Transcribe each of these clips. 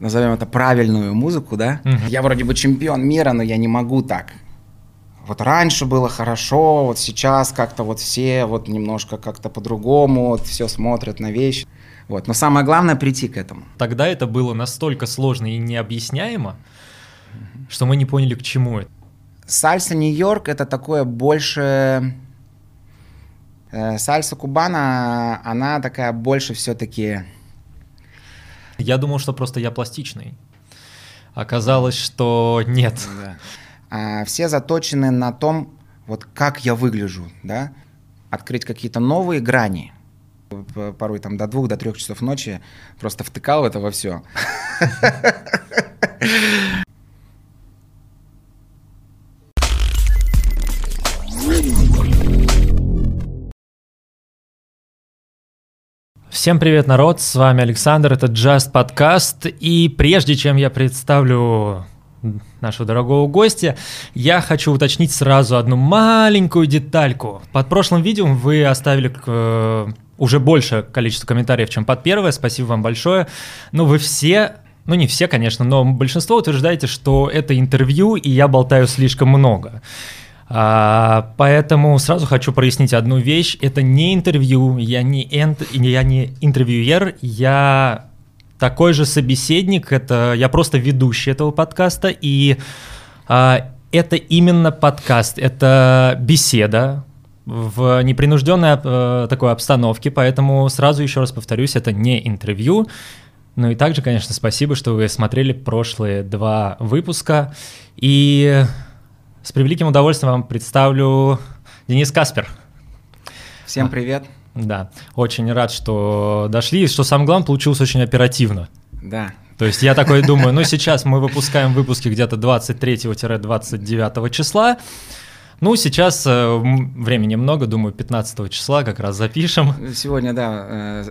назовем это правильную музыку, да. Мгм. Я вроде бы чемпион мира, но я не могу так. Вот раньше было хорошо, вот сейчас как-то вот все вот немножко как-то по-другому, вот все смотрят на вещи. Вот. Но самое главное прийти к этому. Тогда это было настолько сложно и необъясняемо, что мы не поняли, к чему это. Сальса Нью-Йорк это такое больше... э, Сальса Кубана, она такая больше все-таки... Я думал, что просто я пластичный. Оказалось, что нет. Да. А, все заточены на том, вот как я выгляжу, да, открыть какие-то новые грани. Порой там до двух, до трех часов ночи просто втыкал это во все. Всем привет, народ, с вами Александр, это Just Podcast, и прежде чем я представлю нашего дорогого гостя, я хочу уточнить сразу одну маленькую детальку. Под прошлым видео вы оставили э, уже большее количество комментариев, чем под первое, спасибо вам большое, но вы все ну, не все, конечно, но большинство утверждаете, что это интервью, и я болтаю слишком много. А, поэтому сразу хочу прояснить одну вещь. Это не интервью, я не, энт- я не интервьюер, я такой же собеседник, это я просто ведущий этого подкаста, и а, это именно подкаст, это беседа в непринужденной э, такой обстановке, поэтому сразу еще раз повторюсь, это не интервью. Ну и также, конечно, спасибо, что вы смотрели прошлые два выпуска. И с превеликим удовольствием вам представлю Денис Каспер. Всем привет. Да, очень рад, что дошли, и что самое главное, получилось очень оперативно. Да. То есть я такой думаю, ну сейчас мы выпускаем выпуски где-то 23-29 числа, ну сейчас э, времени много, думаю, 15 числа как раз запишем. Сегодня, да, э,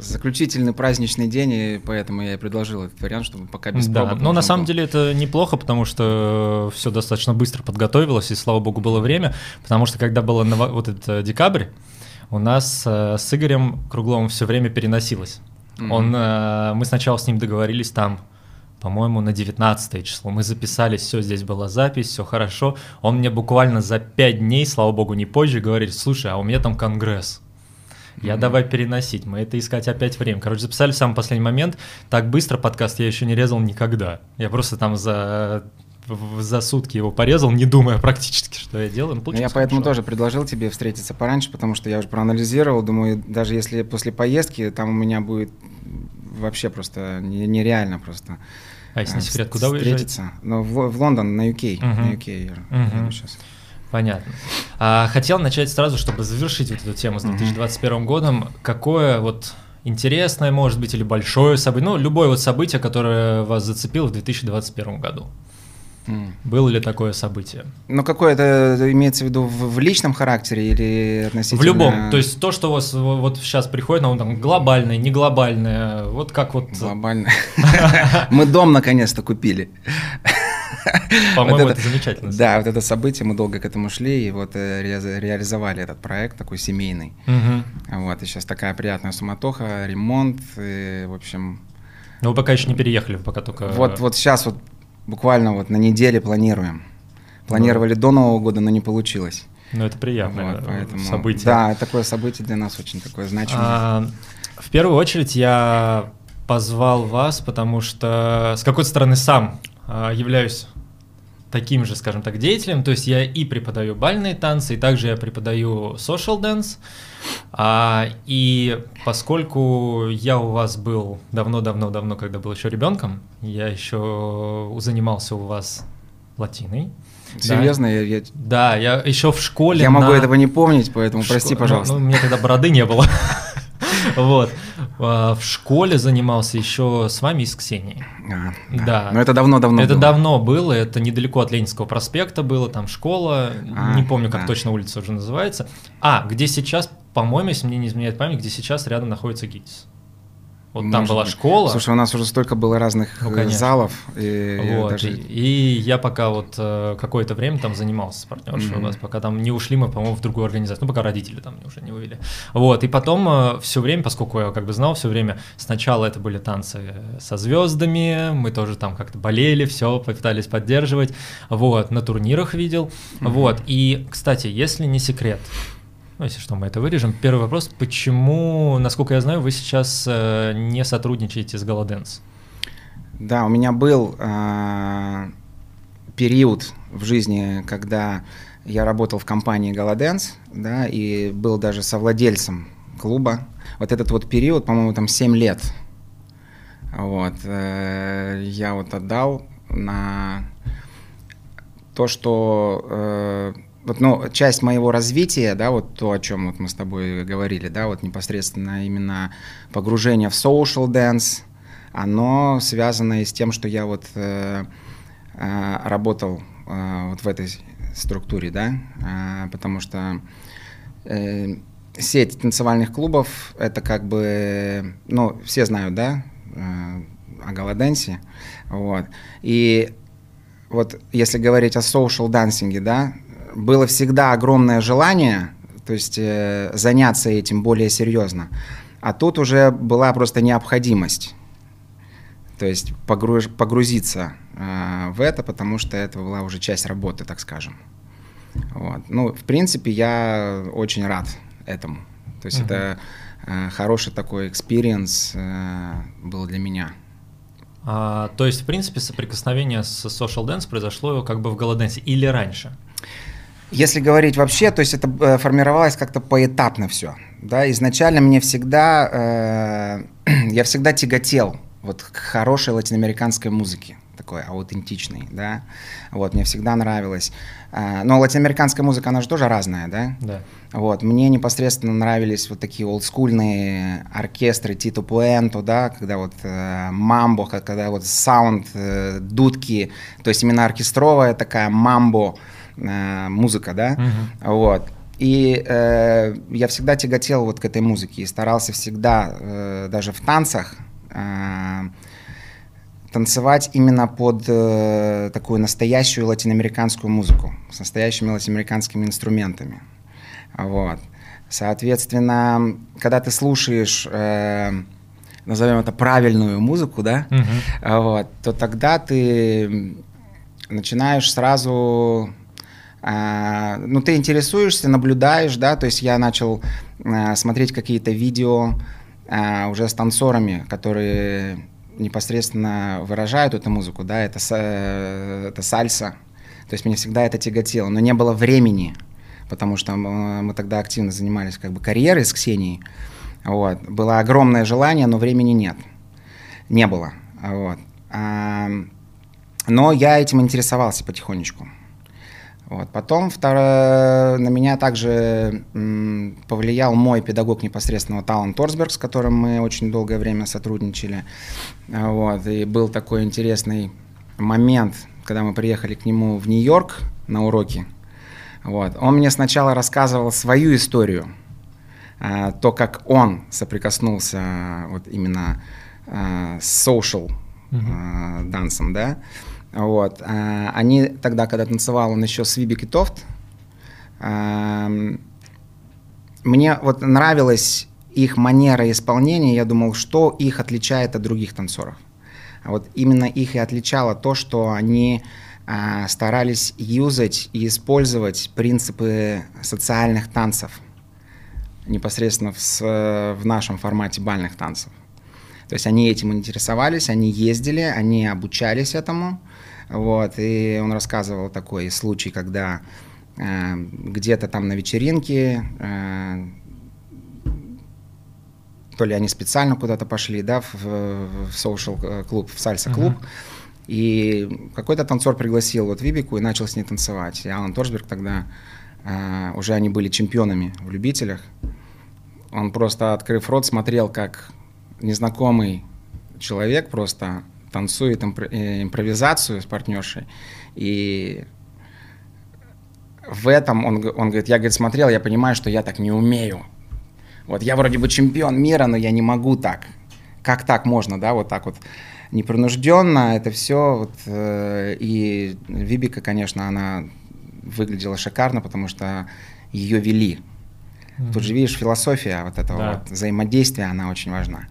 заключительный праздничный день, и поэтому я и предложил этот вариант, чтобы пока без Да, пробок но на можно самом было. деле это неплохо, потому что все достаточно быстро подготовилось, и слава богу было время, потому что когда было ново- вот этот э, декабрь, у нас э, с Игорем Кругловым все время переносилось. Мгм. Он, э, мы сначала с ним договорились там, по-моему, на 19 число. Мы записались, все, здесь была запись, все хорошо. Он мне буквально за 5 дней, слава богу, не позже, говорит, слушай, а у меня там конгресс. Я Мгм. давай переносить, мы это искать опять время. Короче, записали в самый последний момент. Так быстро подкаст я еще не резал никогда. Я просто там за, за сутки его порезал, не думая практически, что я делаю. Ну, Ну, я поэтому хорошо. тоже предложил тебе встретиться пораньше, потому что я уже проанализировал, думаю, даже если после поездки там у меня будет вообще просто не- нереально просто. А если не секрет, куда вы встретиться. Ну, в, в Лондон, на UK. Мгм. На UK я Мгм. еду щас. Понятно. А, хотел начать сразу, чтобы завершить вот эту тему с Мгм. 2021 годом. Какое вот интересное, может быть, или большое событие, ну, любое вот событие, которое вас зацепило в 2021 году. М. Было ли такое событие? Ну, какое это имеется в виду в, в личном характере или относительно... В любом. То есть то, что у вас вот сейчас приходит, ну, там, глобальное, не глобальное, вот как вот, Глобально. Мы дом наконец-то купили. по-моему, Вот это замечательно. Да, вот это событие, мы долго к этому шли, и вот э, реализовали этот проект такой семейный. Вот, и сейчас такая приятная суматоха, ремонт, и, в общем... Но вы пока еще не переехали, вы пока только... Вот, вот сейчас вот буквально вот на неделе планируем. Планировали до Нового года, но не получилось. Ну, это приятное Вот, поэтому, событие. Да, такое событие для нас очень такое значимое. А, в первую очередь я позвал вас, потому что с какой-то стороны сам а, являюсь таким же, скажем так, деятелем. То есть я и преподаю бальные танцы, и также я преподаю social dance. А, и поскольку я у вас был давно-давно-давно, когда был еще ребенком, я еще занимался у вас латиной. Серьезно, я, я- Да, я еще в школе. я могу на- этого не помнить, поэтому в прости, шко- пожалуйста. Ну, ну, у меня тогда бороды не было. Вот. А, В школе занимался еще с вами и с Ксенией. А, Да. Но это давно-давно Это было. давно было, это недалеко от Ленинского проспекта было, там школа, А, не помню, как да. точно улица уже называется. А, где сейчас, по-моему, если мне не изменяет память, где сейчас рядом находится ГИТИС. Вот там была быть. школа. Слушай, у нас уже столько было разных ну, э, залов. И, вот, даже... и, и я пока вот э, какое-то время там занимался с партнершей mm-hmm. у нас, пока там не ушли мы, по-моему, в другую организацию, ну, пока родители там уже не вывели. Вот, и потом э, все время, поскольку я как бы знал все время, сначала это были танцы со звездами, мы тоже там как-то болели, все, пытались поддерживать, вот, на турнирах видел, mm-hmm. вот. И, кстати, если не секрет, ну, если что, мы это вырежем. Первый вопрос, почему, насколько я знаю, вы сейчас э, не сотрудничаете с Голоденс? Да, у меня был э, период в жизни, когда я работал в компании Голоденс, да, и был даже совладельцем клуба. Вот этот вот период, по-моему, там 7 лет. Вот, э, я вот отдал на то, что э, вот, ну, часть моего развития, да, вот то, о чем вот мы с тобой говорили, да, вот непосредственно именно погружение в social dance, оно связано и с тем, что я вот э, э, работал э, вот в этой структуре, да, э, потому что э, сеть танцевальных клубов, это как бы, ну, все знают, да, э, о Галаденсе, вот, и вот если говорить о social dancing, да, было всегда огромное желание, то есть э, заняться этим более серьезно. А тут уже была просто необходимость. То есть погруж, погрузиться э, в это, потому что это была уже часть работы, так скажем. Вот. Ну, в принципе, я очень рад этому. То есть uh-huh. это э, хороший такой experience э, был для меня. А, то есть, в принципе, соприкосновение с Social Dance произошло как бы в GallaDance е или раньше? Если говорить вообще, то есть это э, формировалось как-то поэтапно все. Да? Изначально мне всегда, э, я всегда тяготел вот к хорошей латиноамериканской музыке, такой аутентичной, да, вот, мне всегда нравилось. Э, но латиноамериканская музыка, она же тоже разная, да? Да. Вот, мне непосредственно нравились вот такие олдскульные оркестры Тито Пуэнто, да, когда вот э, мамбо, когда вот саунд, э, дудки, то есть именно оркестровая такая мамбо, э, музыка, да, угу. вот. И э, я всегда тяготел вот к этой музыке и старался всегда, э, даже в танцах, э, танцевать именно под э, такую настоящую латиноамериканскую музыку, с настоящими латиноамериканскими инструментами. Вот. Соответственно, когда ты слушаешь, э, назовем это правильную музыку, да, uh вот, то тогда ты начинаешь сразу а, ну, ты интересуешься, наблюдаешь, да, то есть я начал а, смотреть какие-то видео а, уже с танцорами, которые непосредственно выражают эту музыку, да, это, это сальса, то есть мне всегда это тяготело, но не было времени, потому что мы тогда активно занимались как бы карьерой с Ксенией, вот, было огромное желание, но времени нет, не было, вот, но я этим интересовался потихонечку. Вот. Потом второе, на меня также м, повлиял мой педагог непосредственно Талан Торсберг, с которым мы очень долгое время сотрудничали. Вот. И был такой интересный момент, когда мы приехали к нему в Нью-Йорк на уроки. Вот. Он мне сначала рассказывал свою историю, а, то, как он соприкоснулся вот именно а, с social uh-huh. дансом, да, вот. А, они тогда, когда танцевал он еще с Вибик и Тофт, мне вот нравилась их манера исполнения, я думал, что их отличает от других танцоров. Вот именно их и отличало то, что они а, старались юзать и использовать принципы социальных танцев непосредственно в, в нашем формате бальных танцев. То есть они этим интересовались, они ездили, они обучались этому, вот, и он рассказывал такой случай, когда э, где-то там на вечеринке, э, то ли они специально куда-то пошли, да, в, в social клуб, в сальса клуб, uh-huh. и какой-то танцор пригласил вот Вибику и начал с ней танцевать. И Алан Торсберг тогда, э, уже они были чемпионами в любителях, он просто, открыв рот, смотрел, как незнакомый человек просто танцует э, импровизацию с партнершей, и в этом он, он говорит, я, говорит, смотрел, я понимаю, что я так не умею. Вот я вроде бы чемпион мира, но я не могу так. как так можно, да, вот так вот непринужденно это все. Вот, э, и Вибика, конечно, она выглядела шикарно, потому что ее вели. Mm-hmm. Тут же видишь философия вот этого да. вот взаимодействия, она очень важна.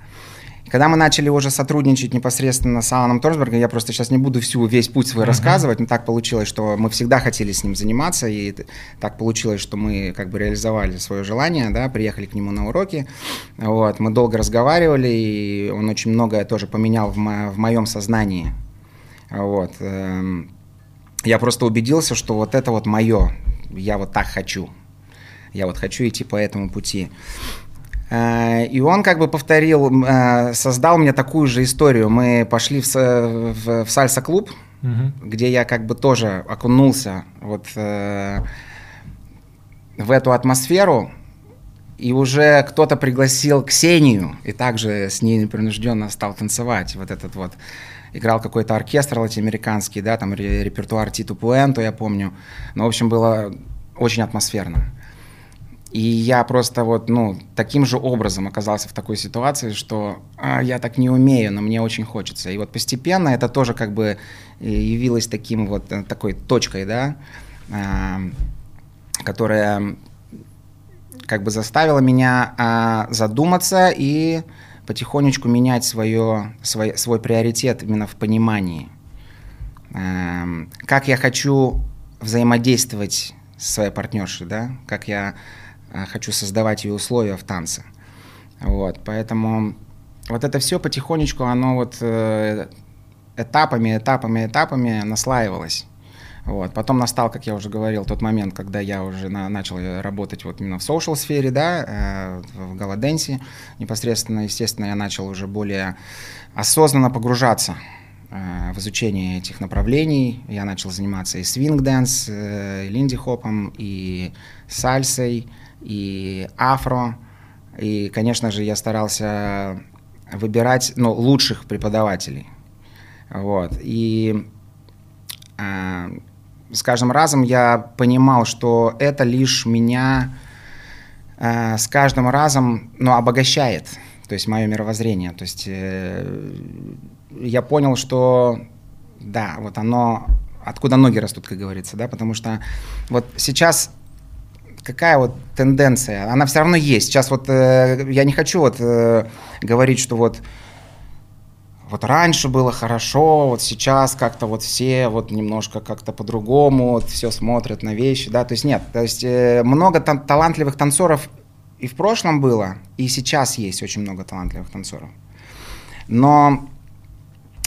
Когда мы начали уже сотрудничать непосредственно с Аланом Торсбергом, я просто сейчас не буду всю, весь путь свой uh-huh. рассказывать, но так получилось, что мы всегда хотели с ним заниматься, и так получилось, что мы как бы реализовали свое желание, да, приехали к нему на уроки, вот, мы долго разговаривали, и он очень многое тоже поменял в, мо- в моем сознании, вот. Эм, я просто убедился, что вот это вот мое, я вот так хочу, я вот хочу идти по этому пути. Э, и он как бы повторил, э, создал мне такую же историю. Мы пошли в, в, в сальса-клуб, угу. где я как бы тоже окунулся вот э, в эту атмосферу. И уже кто-то пригласил Ксению, и также с ней непринужденно стал танцевать. Вот этот вот играл какой-то оркестр латиноамериканский, да, там репертуар Титу Пуэнто, я помню. Но, в общем, было очень атмосферно. И я просто вот, ну, таким же образом оказался в такой ситуации, что а, я так не умею, но мне очень хочется. И вот постепенно это тоже как бы э, явилось таким вот, э, такой точкой, да, а, которая как бы заставила меня а, задуматься и потихонечку менять свое, свой, свой приоритет именно в понимании. А, как я хочу взаимодействовать со своей партнершей, да, как я хочу создавать ей условия в танце. Вот, поэтому вот это все потихонечку, оно вот э, этапами, этапами, этапами наслаивалось. Вот. Потом настал, как я уже говорил, тот момент, когда я уже на, начал работать вот именно в social сфере, да, э, в GallaDance е. Непосредственно, естественно, я начал уже более осознанно погружаться э, в изучение этих направлений. Я начал заниматься и swing dance, э, и линди-хопом, и сальсой, и афро. И, конечно же, я старался выбирать ну, лучших преподавателей. Вот. И э, с каждым разом я понимал, что это лишь меня э, с каждым разом ну, обогащает, то есть мое мировоззрение. То есть э, я понял, что да, вот оно, откуда ноги растут, как говорится, да, потому что вот сейчас какая вот тенденция? Она все равно есть. Сейчас вот э, я не хочу вот э, говорить, что вот вот раньше было хорошо, вот сейчас как-то вот все вот немножко как-то по-другому, вот все смотрят на вещи, да, то есть нет, то есть э, много там талантливых танцоров и в прошлом было, и сейчас есть очень много талантливых танцоров. Но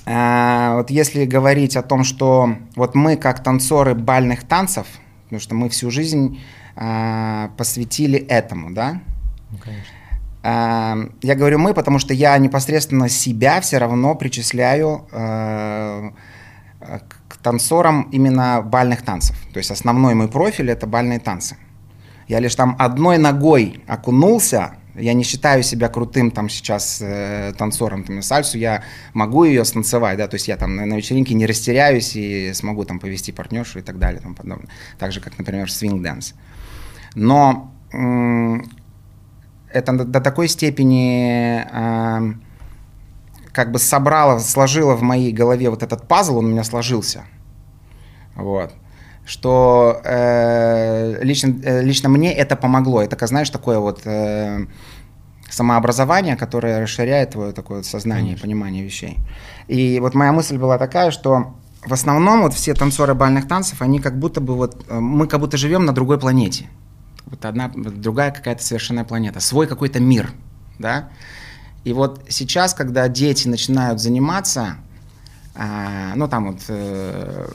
э, вот если говорить о том, что вот мы как танцоры бальных танцев, потому что мы всю жизнь э, посвятили этому, да? Ну, конечно. Э, я говорю мы, потому что я непосредственно себя все равно причисляю э, к танцорам именно бальных танцев. То есть основной мой профиль это бальные танцы. Я лишь там одной ногой окунулся я не считаю себя крутым там сейчас э, танцором там, сальсу, я могу ее станцевать, да, то есть я там на, на вечеринке не растеряюсь и смогу там повести партнершу и так далее, там подобное. Так же, как, например, swing dance. Но это до такой степени э, как бы собрало, сложило в моей голове вот этот пазл, он у меня сложился. Вот. Что э, лично, э, лично мне это помогло. Это, знаешь, такое вот э, самообразование, которое расширяет твое такое вот сознание, Конечно. понимание вещей. И вот моя мысль была такая, что в основном вот все танцоры бальных танцев, они как будто бы вот, э, мы как будто живем на другой планете вот одна, другая какая-то совершенная планета, свой какой-то мир, да. И вот сейчас, когда дети начинают заниматься, э, ну там вот э,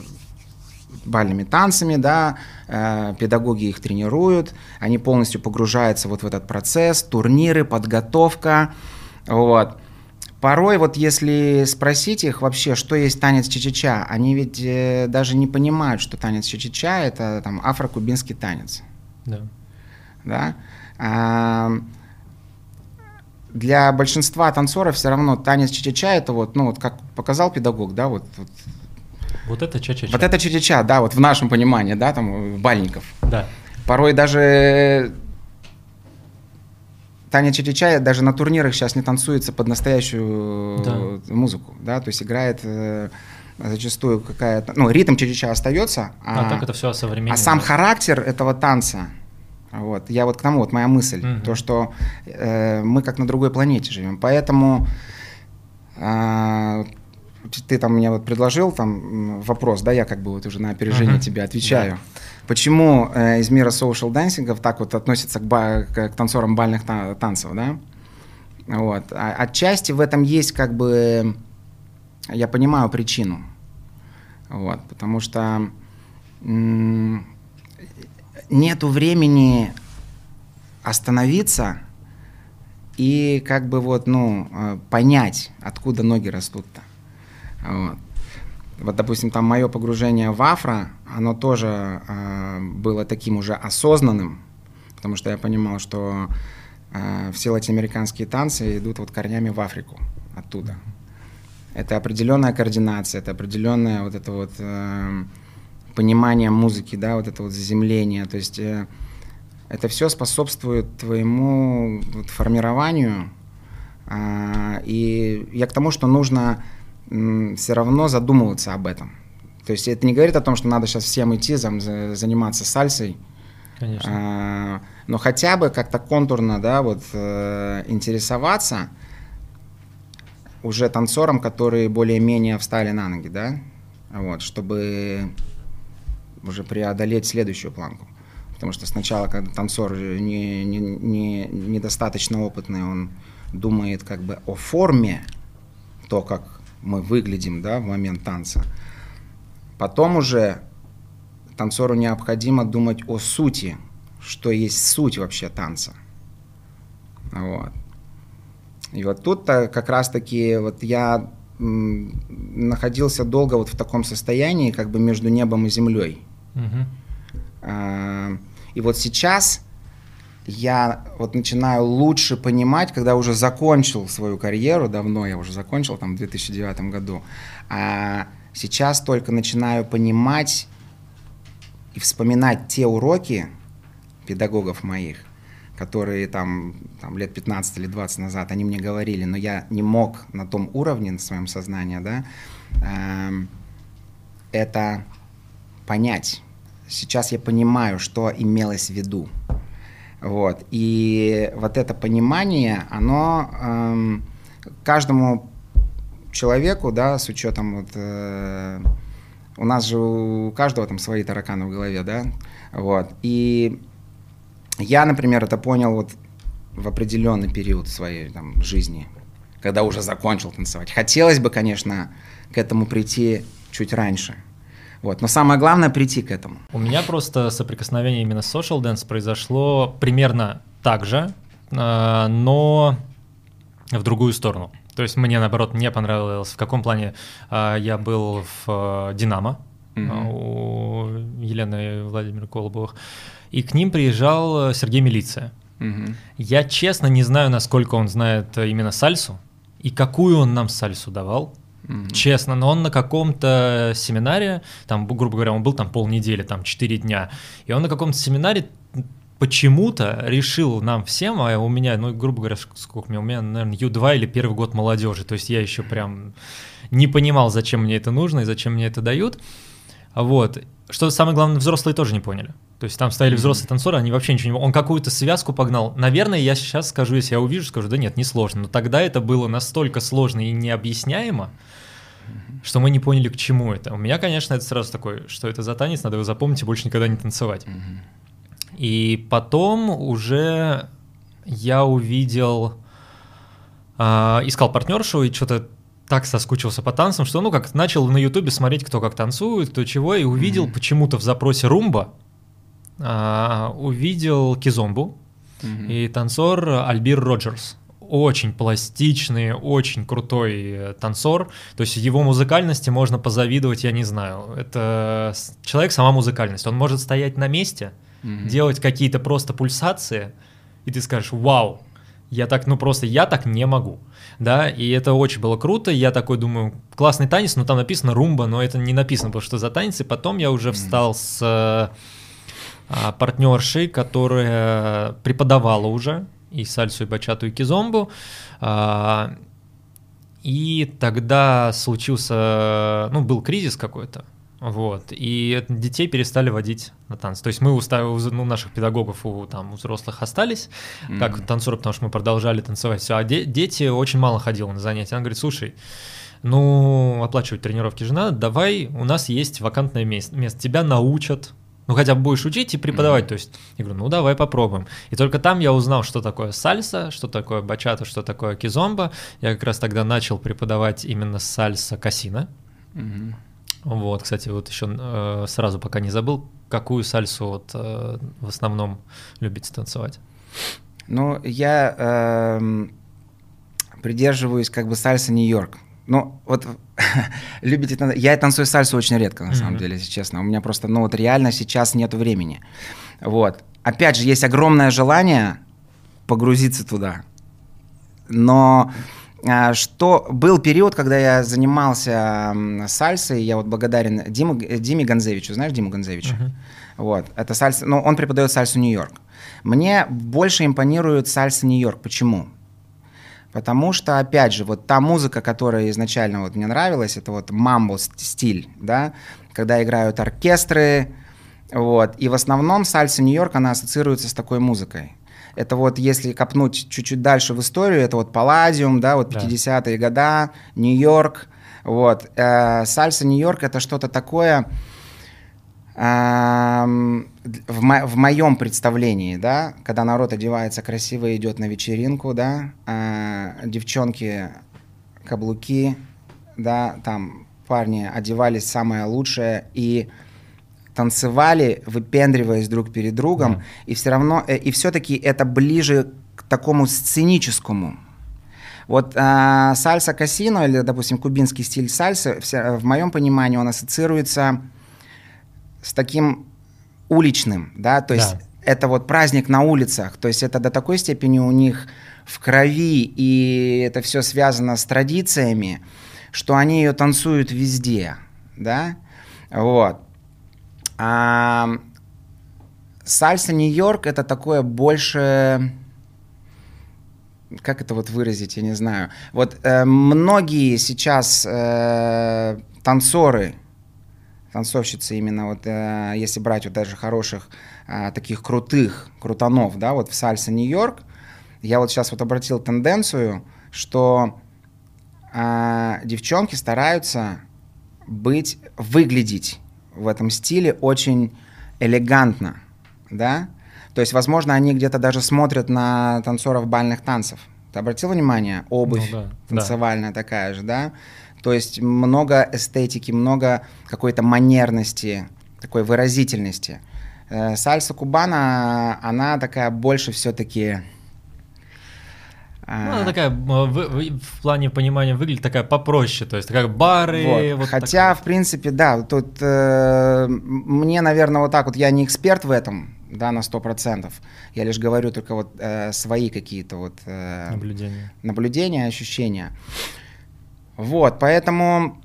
бальными танцами, да, э, педагоги их тренируют, они полностью погружаются вот в этот процесс, турниры, подготовка, вот. Порой вот если спросить их вообще, что есть танец чечеча, они ведь э, даже не понимают, что танец чечеча это там афро-кубинский танец. Да да, для большинства танцоров все равно танец ча-ча это вот, ну вот как показал педагог, да, вот, вот вот это ча-ча-ча. Вот это ча-ча-ча, да, вот в нашем понимании, да, там, бальников. Да. Порой даже Таня Чичича даже на турнирах сейчас не танцуется под настоящую да. музыку, да, то есть играет э, зачастую какая-то, ну, ритм Чичича остается, а, а так это все современно. А сам характер этого танца, вот, я вот к тому, вот моя мысль, mm-hmm. то, что э, мы как на другой планете живем, поэтому э, ты там мне вот предложил там вопрос, да, я как бы вот уже на опережение mm-hmm. тебе отвечаю. Да. Почему э, из мира social dancing так вот относятся к, ба- к, к танцорам бальных та- танцев, да? Вот. А, отчасти в этом есть как бы, я понимаю причину, вот, потому что м- нету времени остановиться и как бы вот, ну, э, понять, откуда ноги растут-то. Вот. Вот, допустим, там мое погружение в афро, оно тоже э, было таким уже осознанным, потому что я понимал, что э, все латиноамериканские танцы идут вот корнями в Африку оттуда. Это определенная координация, это определенное вот это вот э, понимание музыки, да, вот это вот заземление. То есть э, это все способствует твоему вот, формированию. Э, и я к тому, что нужно все равно задумываться об этом. То есть это не говорит о том, что надо сейчас всем идти там, заниматься сальсой. Конечно. А, но хотя бы как-то контурно, да, вот э, интересоваться уже танцором, которые более-менее встали на ноги, да, вот, чтобы уже преодолеть следующую планку. Потому что сначала, когда танцор не, не, не, недостаточно опытный, он думает как бы о форме, то, как мы выглядим да, в момент танца. Потом уже танцору необходимо думать о сути, что есть суть вообще танца. Вот. И вот тут как раз-таки вот я находился долго вот в таком состоянии, как бы между небом и землей. А, и вот сейчас я вот начинаю лучше понимать, когда уже закончил свою карьеру, давно я уже закончил, там, в 2009 году, а сейчас только начинаю понимать и вспоминать те уроки педагогов моих, которые там, там лет 15 или 20 назад, они мне говорили, но я не мог на том уровне, на своем сознании, да, э, это понять. Сейчас я понимаю, что имелось в виду. Вот. И вот это понимание, оно эм, каждому человеку, да, с учетом вот, э, у нас же у каждого там свои тараканы в голове, да, вот. И я, например, это понял вот в определенный период своей там, жизни, когда уже закончил танцевать. Хотелось бы, конечно, к этому прийти чуть раньше – вот. Но самое главное прийти к этому. У меня просто соприкосновение именно с social dance произошло примерно так же, э, но в другую сторону. То есть мне, наоборот, не понравилось, в каком плане э, я был в э, «Динамо», mm-hmm. у Елены Владимира Колобовых, и к ним приезжал Сергей Милиция. Mm-hmm. Я честно не знаю, насколько он знает именно сальсу, и какую он нам сальсу давал, Mm-hmm. Честно, но он на каком-то семинаре, там, грубо говоря, он был там полнедели, там, 4 дня, и он на каком-то семинаре почему-то решил нам всем, а у меня, ну, грубо говоря, сколько у меня, у меня, наверное, Ю2 или первый год молодежи, то есть я еще прям не понимал, зачем мне это нужно и зачем мне это дают. Вот. Что самое главное, взрослые тоже не поняли. То есть там стояли взрослые танцоры, они вообще ничего не... Он какую-то связку погнал. Наверное, я сейчас скажу, если я увижу, скажу, да нет, не сложно. Но тогда это было настолько сложно и необъясняемо, что мы не поняли, к чему это. У меня, конечно, это сразу такое, что это за танец, надо его запомнить и больше никогда не танцевать. И потом уже я увидел, э, искал партнершу и что-то так соскучился по танцам, что ну как начал на ютубе смотреть, кто как танцует, кто чего, и увидел mm-hmm. почему-то в запросе румба, а, увидел кизомбу mm-hmm. и танцор Альбир Роджерс очень пластичный, очень крутой э, танцор. То есть его музыкальности можно позавидовать, я не знаю. Это человек сама музыкальность. Он может стоять на месте, mm-hmm. делать какие-то просто пульсации, и ты скажешь, вау, я так, ну просто я так не могу. Да, и это очень было круто. Я такой думаю, классный танец, но там написано румба, но это не написано, потому что за танец. И потом я уже встал с а, партнершей, которая преподавала уже и сальсу, и бачату, и кизомбу. А, и тогда случился, ну, был кризис какой-то, вот, и детей перестали водить на танцы. То есть мы у, ну, наших педагогов, у, там, у взрослых остались, mm-hmm. как танцоры, потому что мы продолжали танцевать все, а де- дети очень мало ходили на занятия. Она говорит, слушай, ну, оплачивать тренировки же надо, давай, у нас есть вакантное место, место тебя научат, ну хотя бы будешь учить и преподавать, mm-hmm. то есть я говорю, ну давай попробуем. И только там я узнал, что такое сальса, что такое бачата, что такое кизомба. Я как раз тогда начал преподавать именно сальса касина. Mm-hmm. Вот, кстати, вот еще э, сразу пока не забыл, какую сальсу вот э, в основном любите танцевать? Ну, я э, придерживаюсь как бы сальса Нью-Йорк. Ну, вот любите танцевать. Я танцую сальсу очень редко, на mm-hmm. самом деле, если честно. У меня просто, ну вот реально сейчас нет времени. Вот. Опять же, есть огромное желание погрузиться туда. Но а, что был период, когда я занимался сальсой, я вот благодарен Диму, Диме Гонзевичу, знаешь Диму Гонзевича? Uh-huh. Вот, это сальса, ну, он преподает сальсу Нью-Йорк. Мне больше импонирует сальса Нью-Йорк. Почему? Потому что, опять же, вот та музыка, которая изначально вот мне нравилась, это вот мамбо стиль, да, когда играют оркестры, вот, и в основном сальса Нью-Йорк, она ассоциируется с такой музыкой. Это вот если копнуть чуть-чуть дальше в историю, это вот Палладиум, да, вот 50-е да. года, Нью-Йорк, вот. Э, сальса Нью-Йорк это что-то такое, в, мо- в моем представлении, да, когда народ одевается красиво и идет на вечеринку, да, э, девчонки каблуки, да, там парни одевались самое лучшее и танцевали, выпендриваясь друг перед другом, mm. и все равно, э, и все-таки это ближе к такому сценическому. Вот э, сальса касино или, допустим, кубинский стиль сальсы, все, в моем понимании он ассоциируется с таким уличным, да, то есть да. это вот праздник на улицах, то есть это до такой степени у них в крови, и это все связано с традициями, что они ее танцуют везде, да, вот. А, сальса Нью-Йорк это такое больше как это вот выразить, я не знаю. Вот э, многие сейчас э, танцоры, танцовщицы именно вот, э, если брать вот даже хороших, э, таких крутых крутанов, да, вот в сальсе Нью-Йорк, я вот сейчас вот обратил тенденцию, что э, девчонки стараются быть, выглядеть в этом стиле очень элегантно, да? То есть, возможно, они где-то даже смотрят на танцоров бальных танцев. Ты обратил внимание? Обувь ну, да, танцевальная да. такая же, да? То есть много эстетики, много какой-то манерности, такой выразительности. Э, сальса кубана, она такая больше все-таки ну, она такая в, в, в плане понимания выглядит такая попроще, то есть как бары. Вот. Вот Хотя, такое. в принципе, да, тут э, мне, наверное, вот так вот, я не эксперт в этом, да, на сто процентов. Я лишь говорю только вот э, свои какие-то вот э, наблюдения. наблюдения, ощущения. Вот, поэтому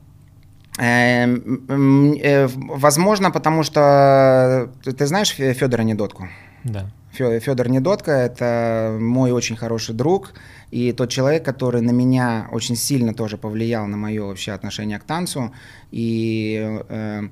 э, э, возможно, потому что ты знаешь Федора Недотку? Да. Федор Недотко – это мой очень хороший друг, и тот человек, который на меня очень сильно тоже повлиял на мое вообще отношение к танцу, и э,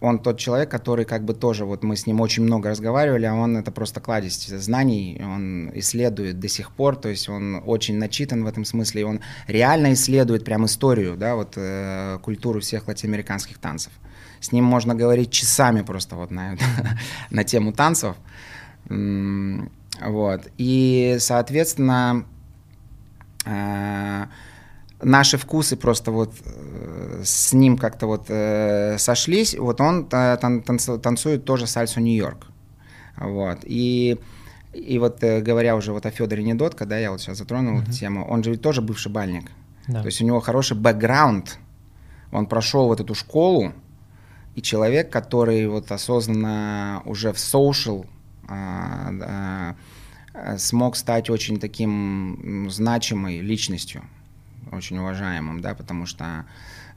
он тот человек, который как бы тоже, вот мы с ним очень много разговаривали, а он это просто кладезь знаний, он исследует до сих пор, то есть он очень начитан в этом смысле, и он реально исследует прям историю, да, вот э, культуру всех латиноамериканских танцев. С ним можно говорить часами просто вот на, на тему танцев. Вот. И, соответственно, э, наши вкусы просто вот э, с ним как-то вот э, сошлись. Вот он танцует тоже сальсу Нью-Йорк. Вот. И и вот говоря уже вот о Федоре Недотко, да, я вот сейчас затронул mm-hmm. эту тему, он же ведь тоже бывший бальник. Да. То есть у него хороший бэкграунд, он прошел вот эту школу, и человек, который вот осознанно уже в social а, смог стать очень таким значимой личностью, очень уважаемым, да, потому что,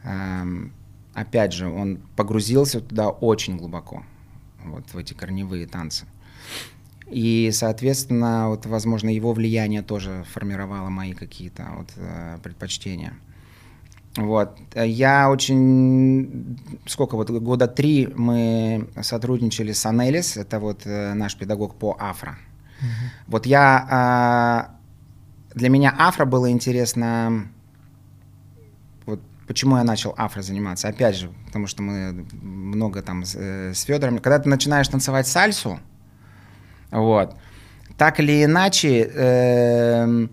эм, опять же, он погрузился туда очень глубоко, вот в эти корневые танцы. И, соответственно, вот, возможно, его влияние тоже формировало мои какие-то вот, э, предпочтения. Вот. Я очень... Сколько вот? Года три мы сотрудничали с Анелис, это вот э, наш педагог по афро. Угу. Вот я... А, для меня афро было интересно... Почему я начал афро заниматься? Опять же, потому что мы много там с, э, с Федором... Когда ты начинаешь танцевать сальсу, вот, так или иначе... Э,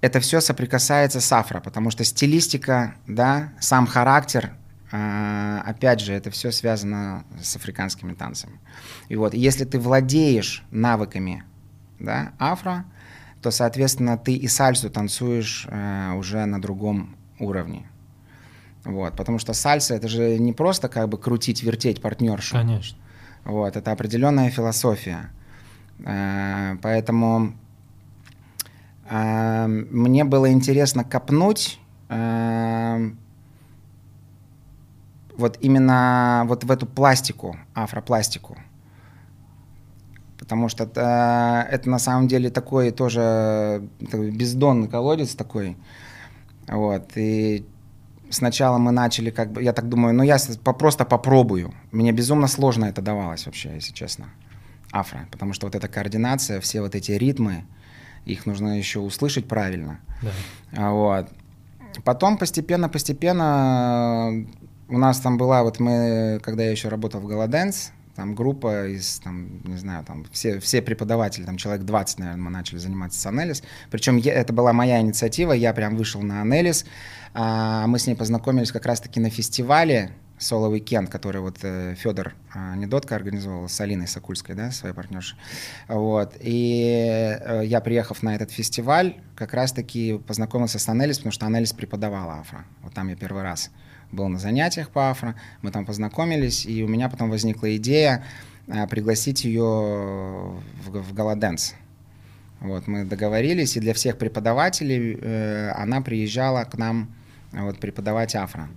это все соприкасается с афро, потому что стилистика, да, сам характер, э, опять же, это все связано с африканскими танцами. И вот, если ты владеешь навыками, да, афро, то, соответственно, ты и сальсу танцуешь э, уже на другом уровне. Вот, потому что сальса это же не просто как бы крутить, вертеть партнершу. Конечно. Вот, это определенная философия. Э, поэтому Эм, мне было интересно копнуть эм, вот именно вот в эту пластику, афропластику. Потому что это, это на самом деле такой тоже такой бездонный колодец такой. Вот. И сначала мы начали как бы, я так думаю, ну я просто попробую. Мне безумно сложно это давалось вообще, если честно, афро. Потому что вот эта координация, все вот эти ритмы, их нужно еще услышать правильно. Да. А, вот. Потом постепенно-постепенно у нас там была, вот мы, когда я еще работал в Голоденс, там группа из, там, не знаю, там все, все преподаватели, там человек 20, наверное, мы начали заниматься с Анелис. Причем я, это была моя инициатива, я прям вышел на Анелис. А, мы с ней познакомились как раз-таки на фестивале Соло Weekend, который вот э, Федор э, Недотко организовал с Алиной Сокульской, да, своей партнершей. Вот. И э, я, приехав на этот фестиваль, как раз-таки познакомился с Анелис, потому что Анелис преподавала афро. Вот там я первый раз был на занятиях по афро, мы там познакомились, и у меня потом возникла идея э, пригласить ее в, в Галаденс. Вот, мы договорились, и для всех преподавателей э, она приезжала к нам вот, преподавать афро.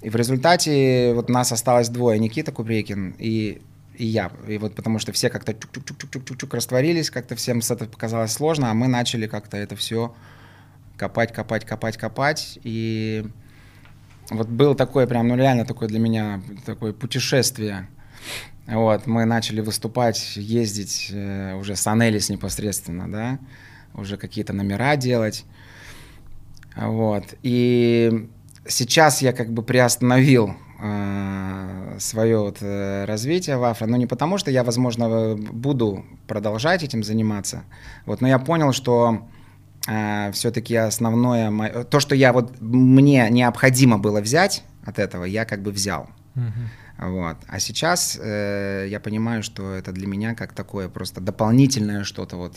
И в результате вот нас осталось двое, Никита Купрекин и, и я. И вот потому что все как-то чук-чук-чук-чук-чук растворились, как-то всем это показалось сложно, а мы начали как-то это все копать, копать, копать, копать. И вот было такое прям, ну реально такое для меня такое путешествие. Вот, мы начали выступать, ездить э, уже с Анелис непосредственно, да, уже какие-то номера делать. Вот, и сейчас я как бы приостановил э, свое вот, э, развитие в афро, но не потому, что я, возможно, буду продолжать этим заниматься, вот, но я понял, что э, все-таки основное, мое, то, что я вот мне необходимо было взять от этого, я как бы взял. Uh-huh. Вот. А сейчас э, я понимаю, что это для меня как такое просто дополнительное что-то вот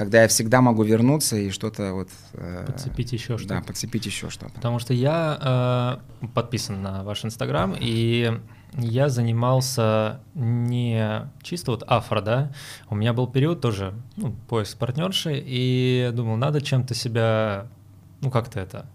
когда я всегда могу вернуться и что-то вот... Э, подцепить еще что-то. Да, подцепить еще что-то. Потому что я э, подписан на ваш Инстаграм, и я занимался не чисто вот афро, да, у меня был период тоже, ну, поиск партнерши, и думал, надо чем-то себя, ну, как-то это,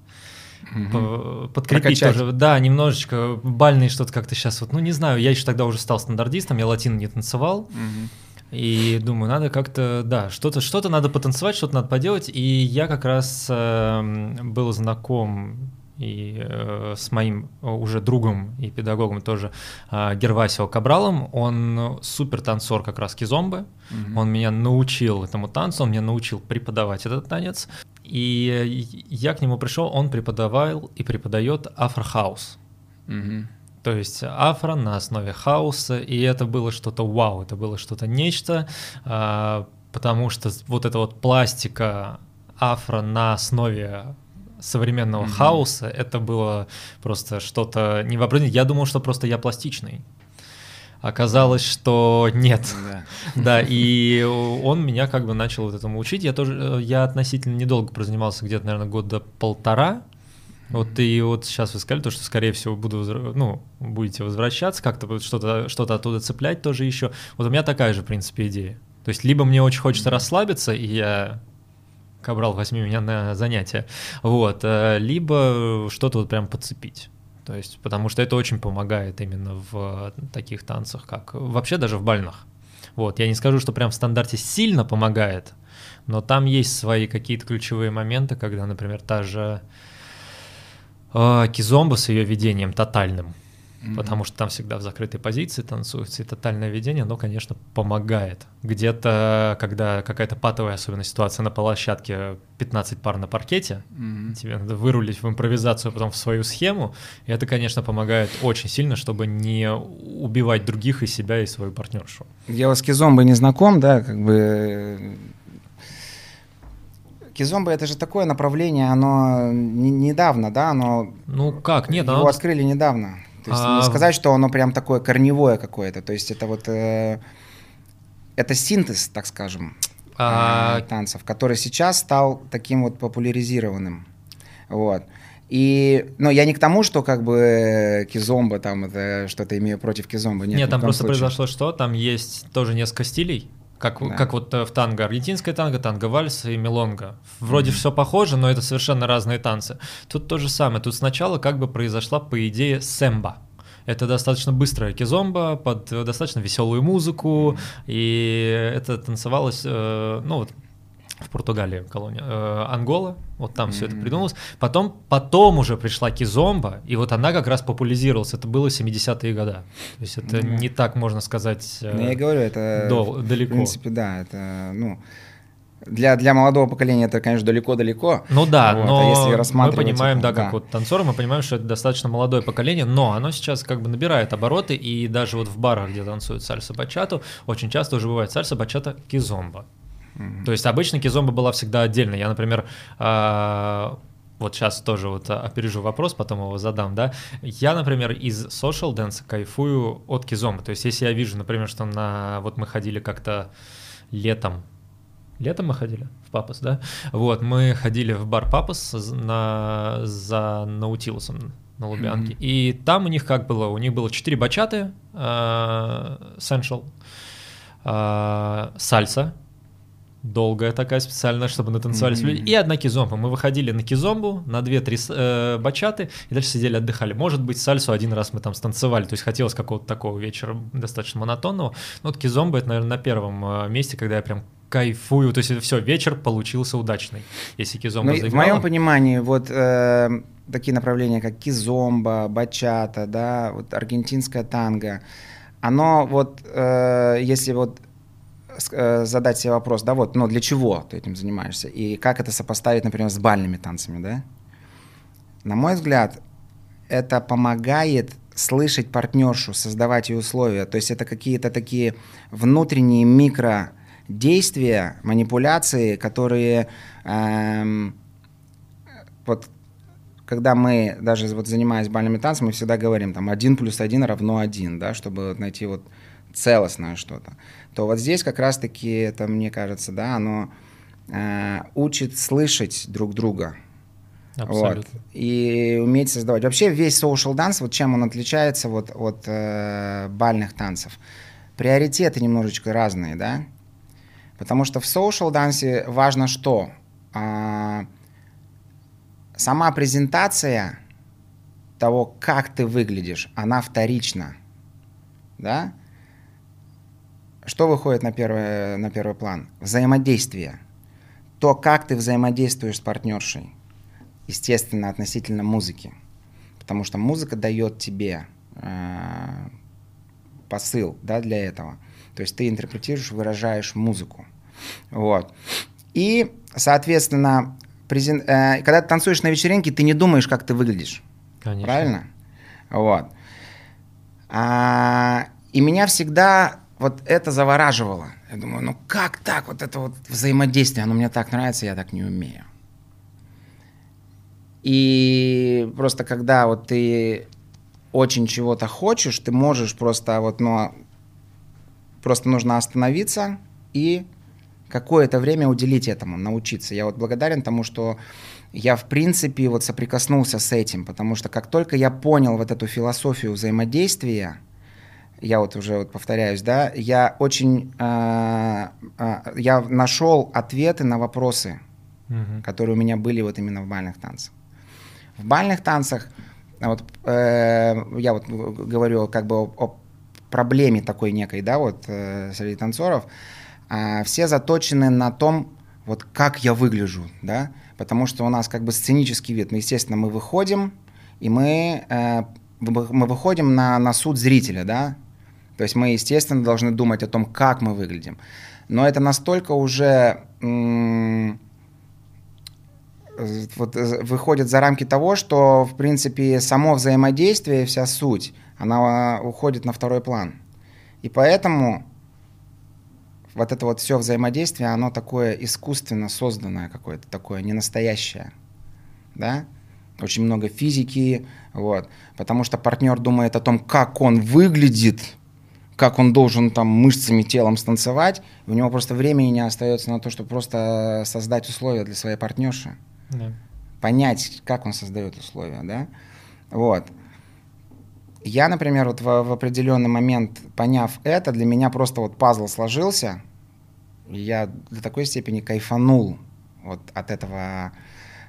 угу. подкрепить Прокачать. тоже. Да, немножечко бальные что-то как-то сейчас вот, ну не знаю, я еще тогда уже стал стандартистом, я латин не танцевал. Угу. И думаю, надо как-то, да, что-то что надо потанцевать, что-то надо поделать. И я как раз э, был знаком и э, с моим уже другом и педагогом тоже э, Гервасио Кабралом. Он супер танцор как раз кизомбы. Mm-hmm. Он меня научил этому танцу, он меня научил преподавать этот танец. И я к нему пришел, он преподавал и преподает афрохаус. Mm-hmm. То есть афро на основе хаоса, и это было что-то вау, это было что-то нечто, а, потому что вот эта вот пластика афро на основе современного mm-hmm. хаоса, это было просто что-то невообразимое. Я думал, что просто я пластичный. Оказалось, что нет. Да. да, и он меня как бы начал вот этому учить. Я тоже, э, я относительно недолго прозанимался, где-то, наверное, года полтора. Вот и вот сейчас вы сказали, то, что, скорее всего, буду, ну, будете возвращаться, как-то что-то что оттуда цеплять тоже еще. Вот у меня такая же, в принципе, идея. То есть либо мне очень хочется расслабиться, и я Кабрал, возьми меня на занятия, вот, э, либо что-то вот прям подцепить. То есть, потому что это очень помогает именно в таких танцах, как вообще даже в бальных. Вот, я не скажу, что прям в стандарте сильно помогает, но там есть свои какие-то ключевые моменты, когда, например, та же Кизомба с ее ведением тотальным, mm-hmm. потому что там всегда в закрытой позиции танцуется, и тотальное ведение, оно, конечно, помогает. Где-то, когда какая-то патовая, особенно ситуация на площадке, 15 пар на паркете, mm-hmm. тебе надо вырулить в импровизацию, потом в свою схему, и это, конечно, помогает очень сильно, чтобы не убивать других и себя, и свою партнершу. Я с Кизомбой не знаком, да, как бы Кизомба это же такое направление, оно не, недавно, да, оно... Ну как, нет, его оно... открыли недавно. То есть а... не сказать, что оно прям такое корневое какое-то. То есть это вот... Э, это синтез, так скажем, а... э, танцев, который сейчас стал таким вот популяризированным. Вот. И, но я не к тому, что как бы кизомба там это что-то имею против кизомба. Нет, Нет там просто случае. произошло что, там есть тоже несколько стилей, как, да. как вот э, в танго, аргентинская танго, танго вальс и мелонга. Вроде mm-hmm. все похоже, но это совершенно разные танцы. Тут то же самое. Тут сначала как бы произошла, по идее, сэмба. Это достаточно быстрая кизомба под э, достаточно веселую музыку, и это танцевалось, э, ну вот в Португалии колония, э, Ангола, вот там mm-hmm. все это придумалось. Потом, потом уже пришла Кизомба, и вот она как раз популяризировалась. Это было 70-е годы. То есть это mm-hmm. не так, можно сказать, э, ну, я говорю, это дол- далеко. В принципе, да, это, ну, для, для молодого поколения это, конечно, далеко-далеко. Ну да, вот, но а если мы понимаем, да, как да. вот танцоры, мы понимаем, что это достаточно молодое поколение, но оно сейчас как бы набирает обороты, и даже вот в барах, где танцуют сальса-бачату, очень часто уже бывает сальса-бачата кизомба. То есть обычно кизомба была всегда отдельно. Я, например, а, вот сейчас тоже вот опережу вопрос, потом его задам, да. Я, например, из social dance кайфую от кизомбы. То есть если я вижу, например, что на... Вот мы ходили как-то летом, Летом мы ходили в Папас, да? Вот, мы ходили в бар Папас на, за Наутилусом на Лубянке. Mm-hmm. И там у них как было? У них было четыре бачаты, э, Essential, э, сальса, долгая такая специальная, чтобы натанцевались mm-hmm. люди, и одна кизомба. Мы выходили на кизомбу, на две-три э, бачаты, и дальше сидели, отдыхали. Может быть, сальсу один раз мы там станцевали, то есть хотелось какого-то такого вечера достаточно монотонного. Но вот кизомба — это, наверное, на первом э, месте, когда я прям кайфую, то есть все, вечер получился удачный, если кизомба ну, В моем понимании, вот э, такие направления, как кизомба, бачата, да, вот аргентинская танго, оно вот, э, если вот задать себе вопрос, да, вот, но для чего ты этим занимаешься, и как это сопоставить, например, с бальными танцами, да? На мой взгляд, это помогает слышать партнершу, создавать ее условия. То есть это какие-то такие внутренние микродействия, манипуляции, которые эм, вот когда мы даже вот занимаясь бальными танцами, мы всегда говорим там один плюс один равно один, да, чтобы найти вот целостное что-то то вот здесь как раз-таки это, мне кажется, да, оно э, учит слышать друг друга. Абсолютно. Вот, и уметь создавать. Вообще весь social dance, вот чем он отличается вот, от э, бальных танцев? Приоритеты немножечко разные, да? Потому что в social dance важно что? А, сама презентация того, как ты выглядишь, она вторична, да? Что выходит на первый, на первый план? Взаимодействие. То, как ты взаимодействуешь с партнершей. Естественно, относительно музыки. Потому что музыка дает тебе э, посыл да, для этого. То есть ты интерпретируешь, выражаешь музыку. Вот. И, соответственно, презен... э, когда ты танцуешь на вечеринке, ты не думаешь, как ты выглядишь. Конечно. Правильно? Вот. А, и меня всегда вот это завораживало. Я думаю, ну как так, вот это вот взаимодействие, оно мне так нравится, я так не умею. И просто когда вот ты очень чего-то хочешь, ты можешь просто вот, ну, просто нужно остановиться и какое-то время уделить этому, научиться. Я вот благодарен тому, что я, в принципе, вот соприкоснулся с этим, потому что как только я понял вот эту философию взаимодействия, я вот уже вот повторяюсь, да, я очень, э, э, я нашел ответы на вопросы, угу. которые у меня были вот именно в бальных танцах. В бальных танцах, вот э, я вот говорю как бы о, о проблеме такой некой, да, вот э, среди танцоров, э, все заточены на том, вот как я выгляжу, да, потому что у нас как бы сценический вид, мы, естественно, мы выходим, и мы, э, мы выходим на, на суд зрителя, да, то есть мы, естественно, должны думать о том, как мы выглядим. Но это настолько уже вот, выходит за рамки того, что, в принципе, само взаимодействие, вся суть, она уходит на второй план. И поэтому вот это вот все взаимодействие, оно такое искусственно созданное какое-то, такое ненастоящее, да? Очень много физики, вот, потому что партнер думает о том, как он выглядит, как он должен там мышцами, телом станцевать, у него просто времени не остается на то, чтобы просто создать условия для своей партнерши. Да. Понять, как он создает условия, да. Вот. Я, например, вот в, в определенный момент, поняв это, для меня просто вот пазл сложился, я до такой степени кайфанул вот от этого,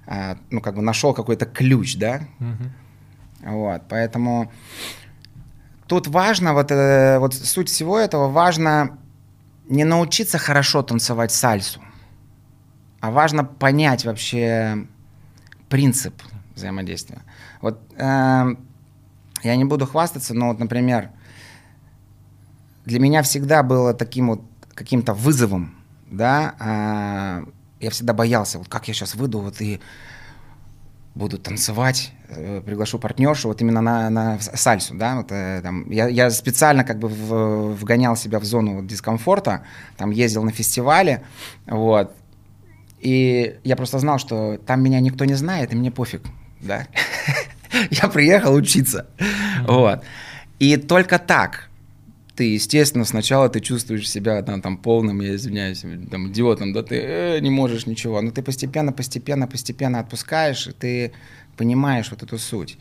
а, ну, как бы нашел какой-то ключ, да. Угу. Вот, поэтому тут важно, вот, э, вот суть всего этого, важно не научиться хорошо танцевать сальсу, а важно понять вообще принцип взаимодействия. Вот э, я не буду хвастаться, но вот, например, для меня всегда было таким вот каким-то вызовом, да, э, я всегда боялся, вот как я сейчас выйду, вот и буду танцевать, э, приглашу партнершу вот именно на, на сальсу, да, вот, э, там, я, я специально как бы в, вгонял себя в зону дискомфорта, там ездил на фестивале, вот, и я просто знал, что там меня никто не знает, и мне пофиг, да, я приехал учиться, вот, и только так ты, естественно, сначала ты чувствуешь себя там, там полным, я извиняюсь, там, идиотом, да ты э, не можешь ничего, но ты постепенно, постепенно, постепенно отпускаешь, и ты понимаешь вот эту суть.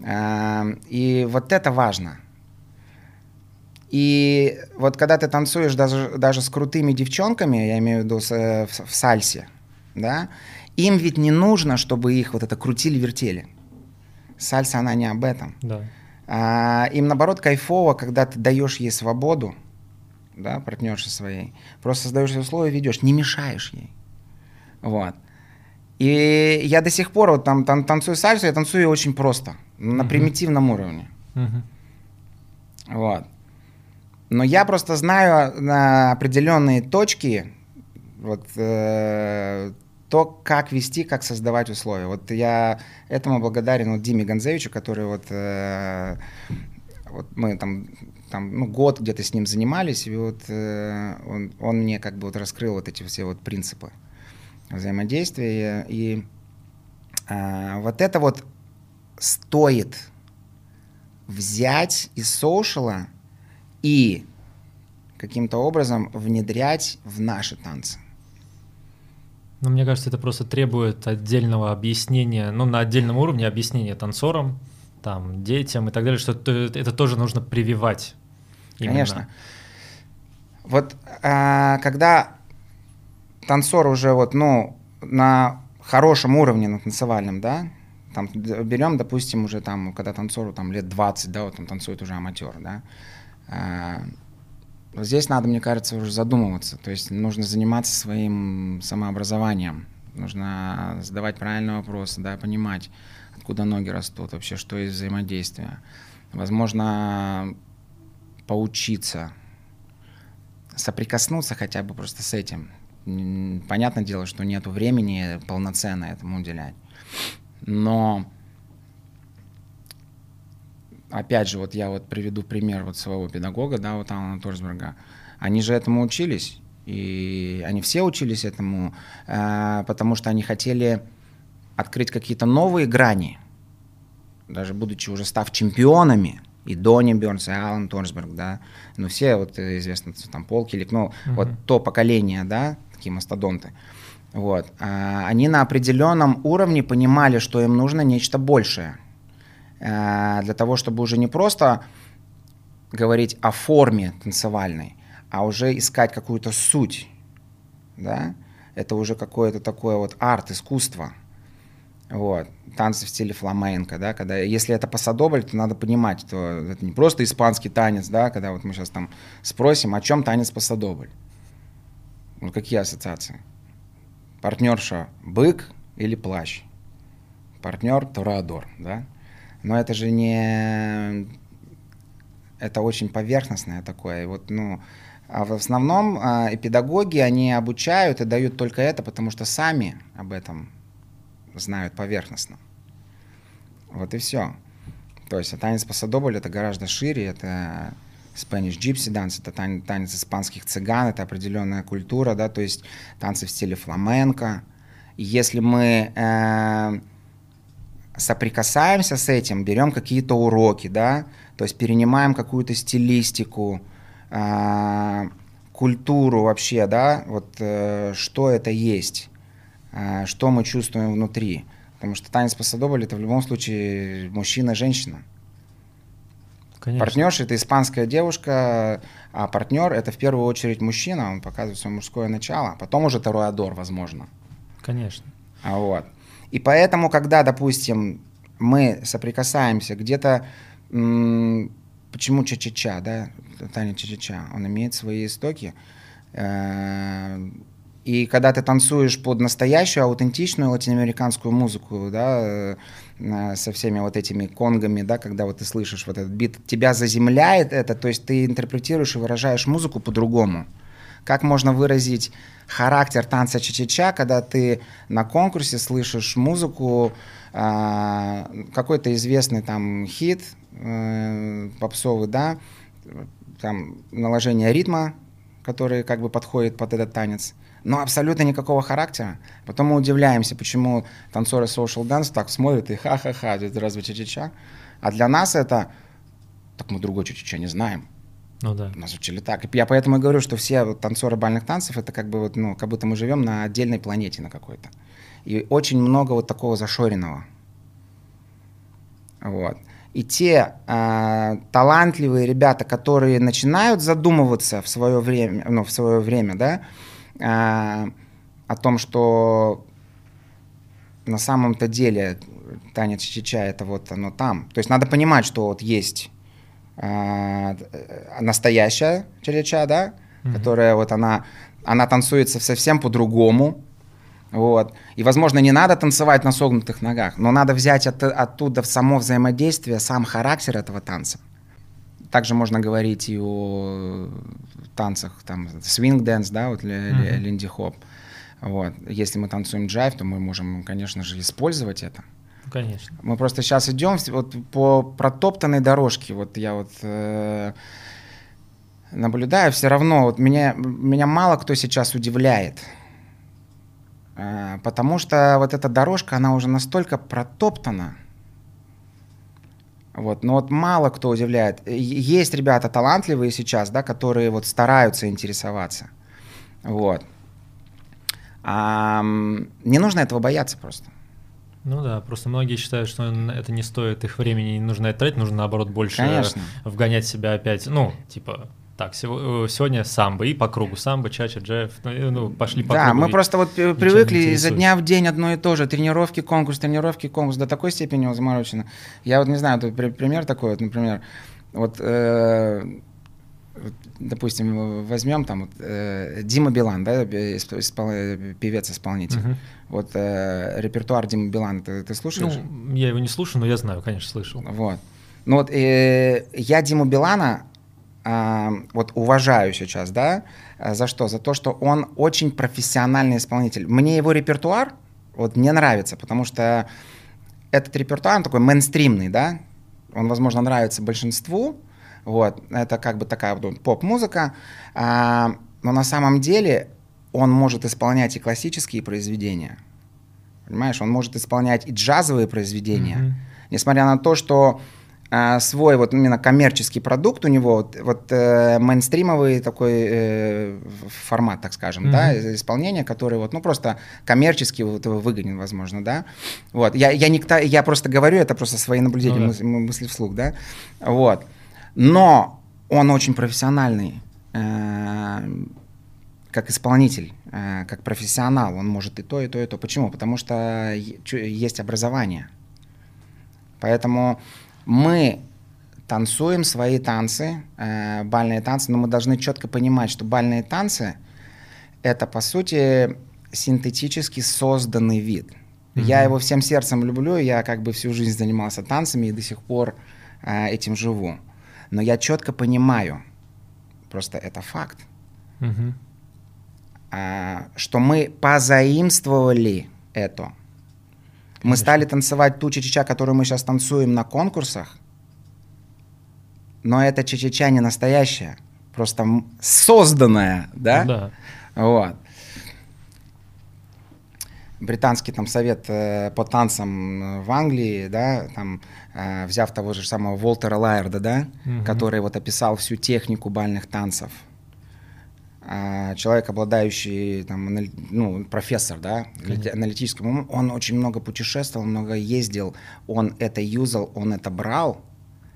Э, и вот это важно. И вот когда ты танцуешь даже, даже с крутыми девчонками, я имею в виду с, э, в, в сальсе, да, им ведь не нужно, чтобы их вот это крутили-вертели. Сальса, она не об этом. Да. А, им наоборот кайфово, когда ты даешь ей свободу, да, партнерше своей, просто создаешь условия, ведешь, не мешаешь ей. Вот. И я до сих пор вот там, там танцую сальсу, я танцую очень просто, на uh-huh. примитивном уровне. Uh-huh. Вот. Но я просто знаю на определенные точки, вот э, то, как вести, как создавать условия. Вот я этому благодарен вот Диме Гонзевичу, который вот, э, вот мы там, там ну, год где-то с ним занимались, и вот э, он, он мне как бы вот раскрыл вот эти все вот принципы взаимодействия. И э, вот это вот стоит взять из соушала и каким-то образом внедрять в наши танцы. Ну, мне кажется, это просто требует отдельного объяснения, ну, на отдельном уровне объяснения танцорам, там, детям и так далее, что это тоже нужно прививать. Именно. Конечно. Вот а, когда танцор уже вот, ну, на хорошем уровне, на танцевальном, да, там берем, допустим, уже там, когда танцору там лет 20, да, вот он танцует уже аматер, да, а, Здесь надо, мне кажется, уже задумываться. То есть нужно заниматься своим самообразованием. Нужно задавать правильные вопросы, да, понимать, откуда ноги растут, вообще, что есть взаимодействие. Возможно, поучиться, соприкоснуться хотя бы просто с этим. Понятное дело, что нет времени полноценно этому уделять. Но опять же, вот я вот приведу пример вот своего педагога, да, вот Алана Торсберга. Они же этому учились, и они все учились этому, э, потому что они хотели открыть какие-то новые грани, даже будучи уже став чемпионами, и Донни Бернс, и Алан Торсберг, да, ну все вот известно, там Пол Килик, ну uh-huh. вот то поколение, да, такие мастодонты, вот, а, они на определенном уровне понимали, что им нужно нечто большее, Э, для того, чтобы уже не просто говорить о форме танцевальной, а уже искать какую-то суть, да, это уже какое-то такое вот арт, искусство, Вот. Танцы в стиле фламенко, да, когда, если это пасадобль, то надо понимать, что это не просто испанский танец, да, когда вот мы сейчас там спросим, о чем танец пасадобль. Вот какие ассоциации? Партнерша бык или плащ? Партнер Тореадор, да? Но это же не... Это очень поверхностное такое. Вот, ну, а в основном а, и педагоги, они обучают и дают только это, потому что сами об этом знают поверхностно. Вот и все. То есть а танец пасадобль это гораздо шире, это Spanish Gypsy Dance, это танец, танец испанских цыган, это определенная культура, да, то есть танцы в стиле фламенко. Если мы э, соприкасаемся с этим, берем какие-то уроки, да, то есть перенимаем какую-то стилистику, э, культуру вообще, да, вот э, что это есть, э, что мы чувствуем внутри. Потому что танец пасадобль это в любом случае мужчина-женщина. Конечно. Партнерша это испанская девушка, а партнер это в первую очередь мужчина, он показывает свое мужское начало, потом уже тороадор, возможно. Конечно. А вот. И поэтому, когда, допустим, мы соприкасаемся где-то, почему ча-ча-ча, да, Таня ча-ча-ча, он имеет свои истоки, э, и когда ты танцуешь под настоящую, аутентичную латиноамериканскую музыку, да, э, со всеми вот этими конгами, да, когда вот ты слышишь вот этот бит, тебя заземляет это, то есть ты интерпретируешь и выражаешь музыку по-другому. Как можно выразить характер танца ча-ча-ча, когда ты на конкурсе слышишь музыку, э, какой-то известный там хит э, попсовый, да, там наложение ритма, который как бы подходит под этот танец, но абсолютно никакого характера. Потом мы удивляемся, почему танцоры social dance так смотрят и ха-ха-ха, разве ча-ча-ча? А для нас это, так мы другой ча-ча не знаем. Ну да. Нас учили так. Я поэтому и говорю, что все танцоры бальных танцев, это как бы вот, ну, как будто мы живем на отдельной планете на какой-то. И очень много вот такого зашоренного. Вот. И те э, талантливые ребята, которые начинают задумываться в свое время, ну, в свое время, да, э, о том, что на самом-то деле танец чича это вот оно там. То есть надо понимать, что вот есть э, настоящая чича, да, mm-hmm. которая вот она, она танцуется совсем по-другому, вот. И, возможно, не надо танцевать на согнутых ногах, но надо взять от, оттуда само взаимодействие, сам характер этого танца. Также можно говорить и о танцах, там, swing dance, да, вот mm-hmm. линди-хоп. Вот. Если мы танцуем джайв, то мы можем, конечно же, использовать это. Конечно. Мы просто сейчас идем вот по протоптанной дорожке. Вот я вот э, наблюдаю, все равно вот меня, меня мало кто сейчас удивляет. Э, потому что вот эта дорожка, она уже настолько протоптана, вот, но вот мало кто удивляет. Есть ребята талантливые сейчас, да, которые вот стараются интересоваться. Вот. А, не нужно этого бояться просто. Ну да, просто многие считают, что это не стоит их времени, не нужно это тратить, нужно наоборот больше Конечно. вгонять себя опять, ну, типа, так, э, сегодня самбо и по кругу самбо, чача, джефф, ну, ну пошли по да, кругу. Да, мы просто вот привыкли изо дня в день одно и то же, тренировки, конкурс, тренировки, конкурс, до такой степени заморочено. Я вот не знаю, тут пример такой, вот, например, вот, э, допустим, возьмем там вот, э, Дима Билан, да, испол, певец-исполнитель. Uh-huh. Вот э, репертуар Дима Билан, ты, ты слушаешь? Ну, я его не слушаю, но я знаю, конечно, слышал. Вот. Ну вот э, я Диму Билана вот уважаю сейчас, да, э, за что? За то, что он очень профессиональный исполнитель. Мне его репертуар вот не нравится, потому что этот репертуар он такой мейнстримный, да, он, возможно, нравится большинству, вот, это как бы такая вот поп-музыка, а, но на самом деле он может исполнять и классические произведения, понимаешь, он может исполнять и джазовые произведения, mm-hmm. несмотря на то, что а, свой вот именно коммерческий продукт у него, вот, вот э, мейнстримовый такой э, формат, так скажем, mm-hmm. да, исполнение, который вот, ну, просто коммерчески вот выгоден, возможно, да. Вот, я, я, не, я просто говорю, это просто свои наблюдения, ну, да. мысли вслух, да, вот. Но он очень профессиональный. Э, как исполнитель, э, как профессионал, он может и то, и то, и то. Почему? Потому что есть образование. Поэтому мы танцуем свои танцы, э, бальные танцы, но мы должны четко понимать, что бальные танцы это по сути синтетически созданный вид. Mm-hmm. Я его всем сердцем люблю, я как бы всю жизнь занимался танцами и до сих пор э, этим живу. Но я четко понимаю, просто это факт, mm-hmm. э, что мы позаимствовали это. Мы стали танцевать ту чича, которую мы сейчас танцуем на конкурсах, но это чечеча не настоящая, просто созданная, да? Да. Вот. Британский там совет э, по танцам э, в Англии, да, там взяв того же самого Волтера Лайерда, да, угу. который вот описал всю технику бальных танцев. Э, человек, обладающий там, ну, профессор, да, Конечно. аналитическим он очень много путешествовал, много ездил, он это юзал, он это брал,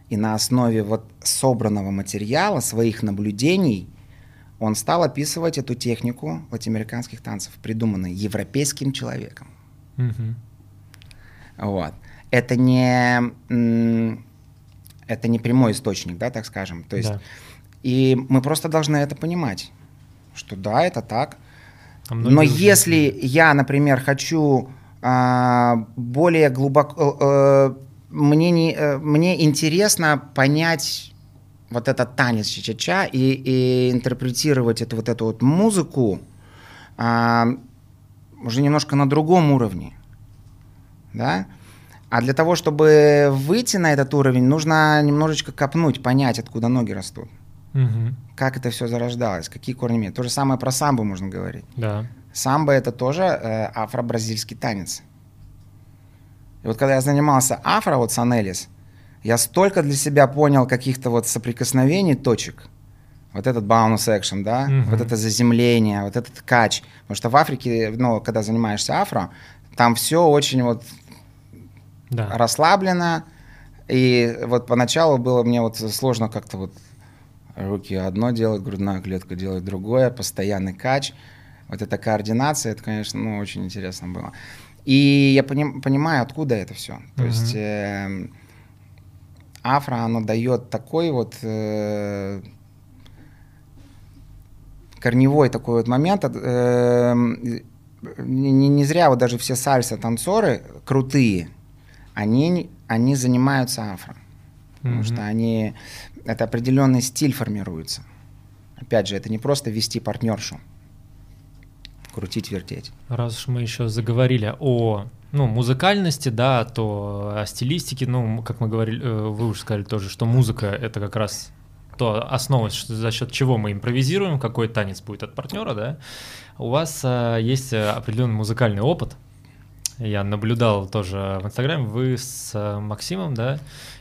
и на основе вот собранного материала, своих наблюдений, он стал описывать эту технику латиноамериканских танцев, придуманной европейским человеком. Mm-hmm. Вот. Это не, это не прямой источник, да, так скажем. То есть, да. И мы просто должны это понимать, что да, это так. А Но если я, например, хочу а, более глубоко... Э, мне, не, э, мне интересно понять вот этот танец ча-ча и, и интерпретировать эту вот эту вот музыку а, уже немножко на другом уровне, да. А для того, чтобы выйти на этот уровень, нужно немножечко копнуть, понять, откуда ноги растут. Угу. Как это все зарождалось, какие корни имеет. То же самое про самбо можно говорить. Да. Самбо это тоже э, афро-бразильский танец. И вот когда я занимался афро, вот с Анелис, я столько для себя понял каких-то вот соприкосновений точек. Вот этот bounce action, да, mm-hmm. вот это заземление, вот этот кач. Потому что в Африке, ну, когда занимаешься афро, там все очень вот да. расслаблено. И вот поначалу было мне вот сложно как-то вот руки одно делать, грудная клетка делать другое, постоянный кач. Вот эта координация, это, конечно, ну, очень интересно было. И я поним, понимаю, откуда это все. То mm-hmm. есть э, афро, оно дает такой вот э, корневой такой вот момент. Э, не, не зря вот даже все сальса-танцоры крутые, они, они занимаются афро. Mm-hmm. Потому что они, это определенный стиль формируется. Опять же, это не просто вести партнершу крутить, вертеть. Раз уж мы еще заговорили о ну, музыкальности, да, то о стилистике, ну, как мы говорили, э, вы уже сказали тоже, что музыка — это как раз то основа, за счет чего мы импровизируем, какой танец будет от партнера, да. У вас а, есть определенный музыкальный опыт. Я наблюдал тоже в Инстаграме. Вы с Максимом, да,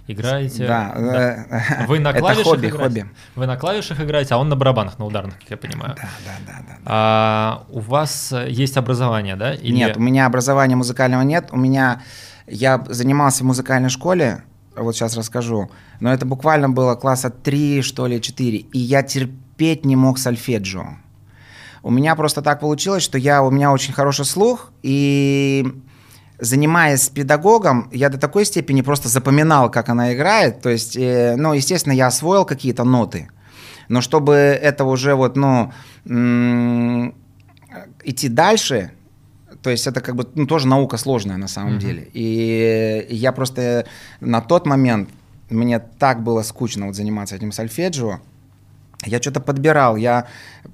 играете. Да, да. Вы на клавишах это хобби, играете. хобби. Вы на клавишах играете, а он на барабанах, на ударных, как я понимаю. Да, да, да, да. А у вас есть образование, да? Или... Нет, у меня образования музыкального нет. У меня я занимался в музыкальной школе, вот сейчас расскажу. Но это буквально было класса 3, что ли, 4. И я терпеть не мог сольфеджио. У меня просто так получилось, что я, у меня очень хороший слух, и занимаясь педагогом, я до такой степени просто запоминал, как она играет. То есть, э, ну, естественно, я освоил какие-то ноты. Но чтобы это уже вот, ну, идти дальше, то есть это как бы ну, тоже наука сложная на самом mm-hmm. деле. И я просто на тот момент, мне так было скучно вот заниматься этим сольфеджио, я что-то подбирал, я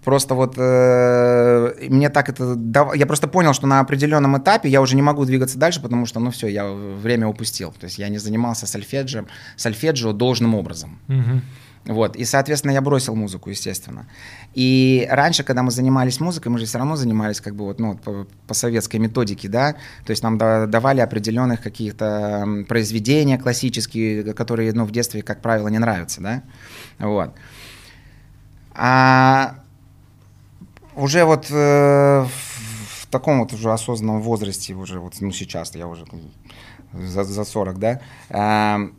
просто вот, э, мне так это, дав... я просто понял, что на определенном этапе я уже не могу двигаться дальше, потому что, ну все, я время упустил, то есть я не занимался сольфеджио, сольфеджио должным образом. Угу. Вот, и, соответственно, я бросил музыку, естественно. И раньше, когда мы занимались музыкой, мы же все равно занимались как бы вот, ну, по, по советской методике, да, то есть нам давали определенных каких-то произведения классические, которые, ну, в детстве, как правило, не нравятся, да, вот. А уже вот э, в таком вот уже осознанном возрасте, уже вот, ну сейчас я уже за, за 40, да, э,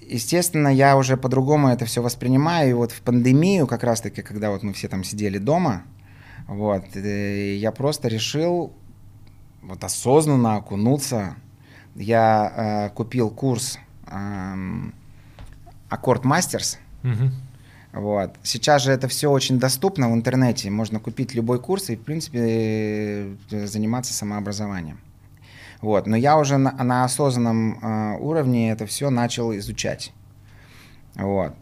естественно, я уже по-другому это все воспринимаю. И вот в пандемию, как раз-таки, когда вот мы все там сидели дома, Вот. И я просто решил вот осознанно окунуться. Я э, купил курс э, Аккорд Мастерс. Мгм. Вот. Сейчас же это все очень доступно в интернете. Можно купить любой курс и, в принципе, э, заниматься самообразованием. Вот. Но я уже на, на осознанном э, уровне это все начал изучать. Вот.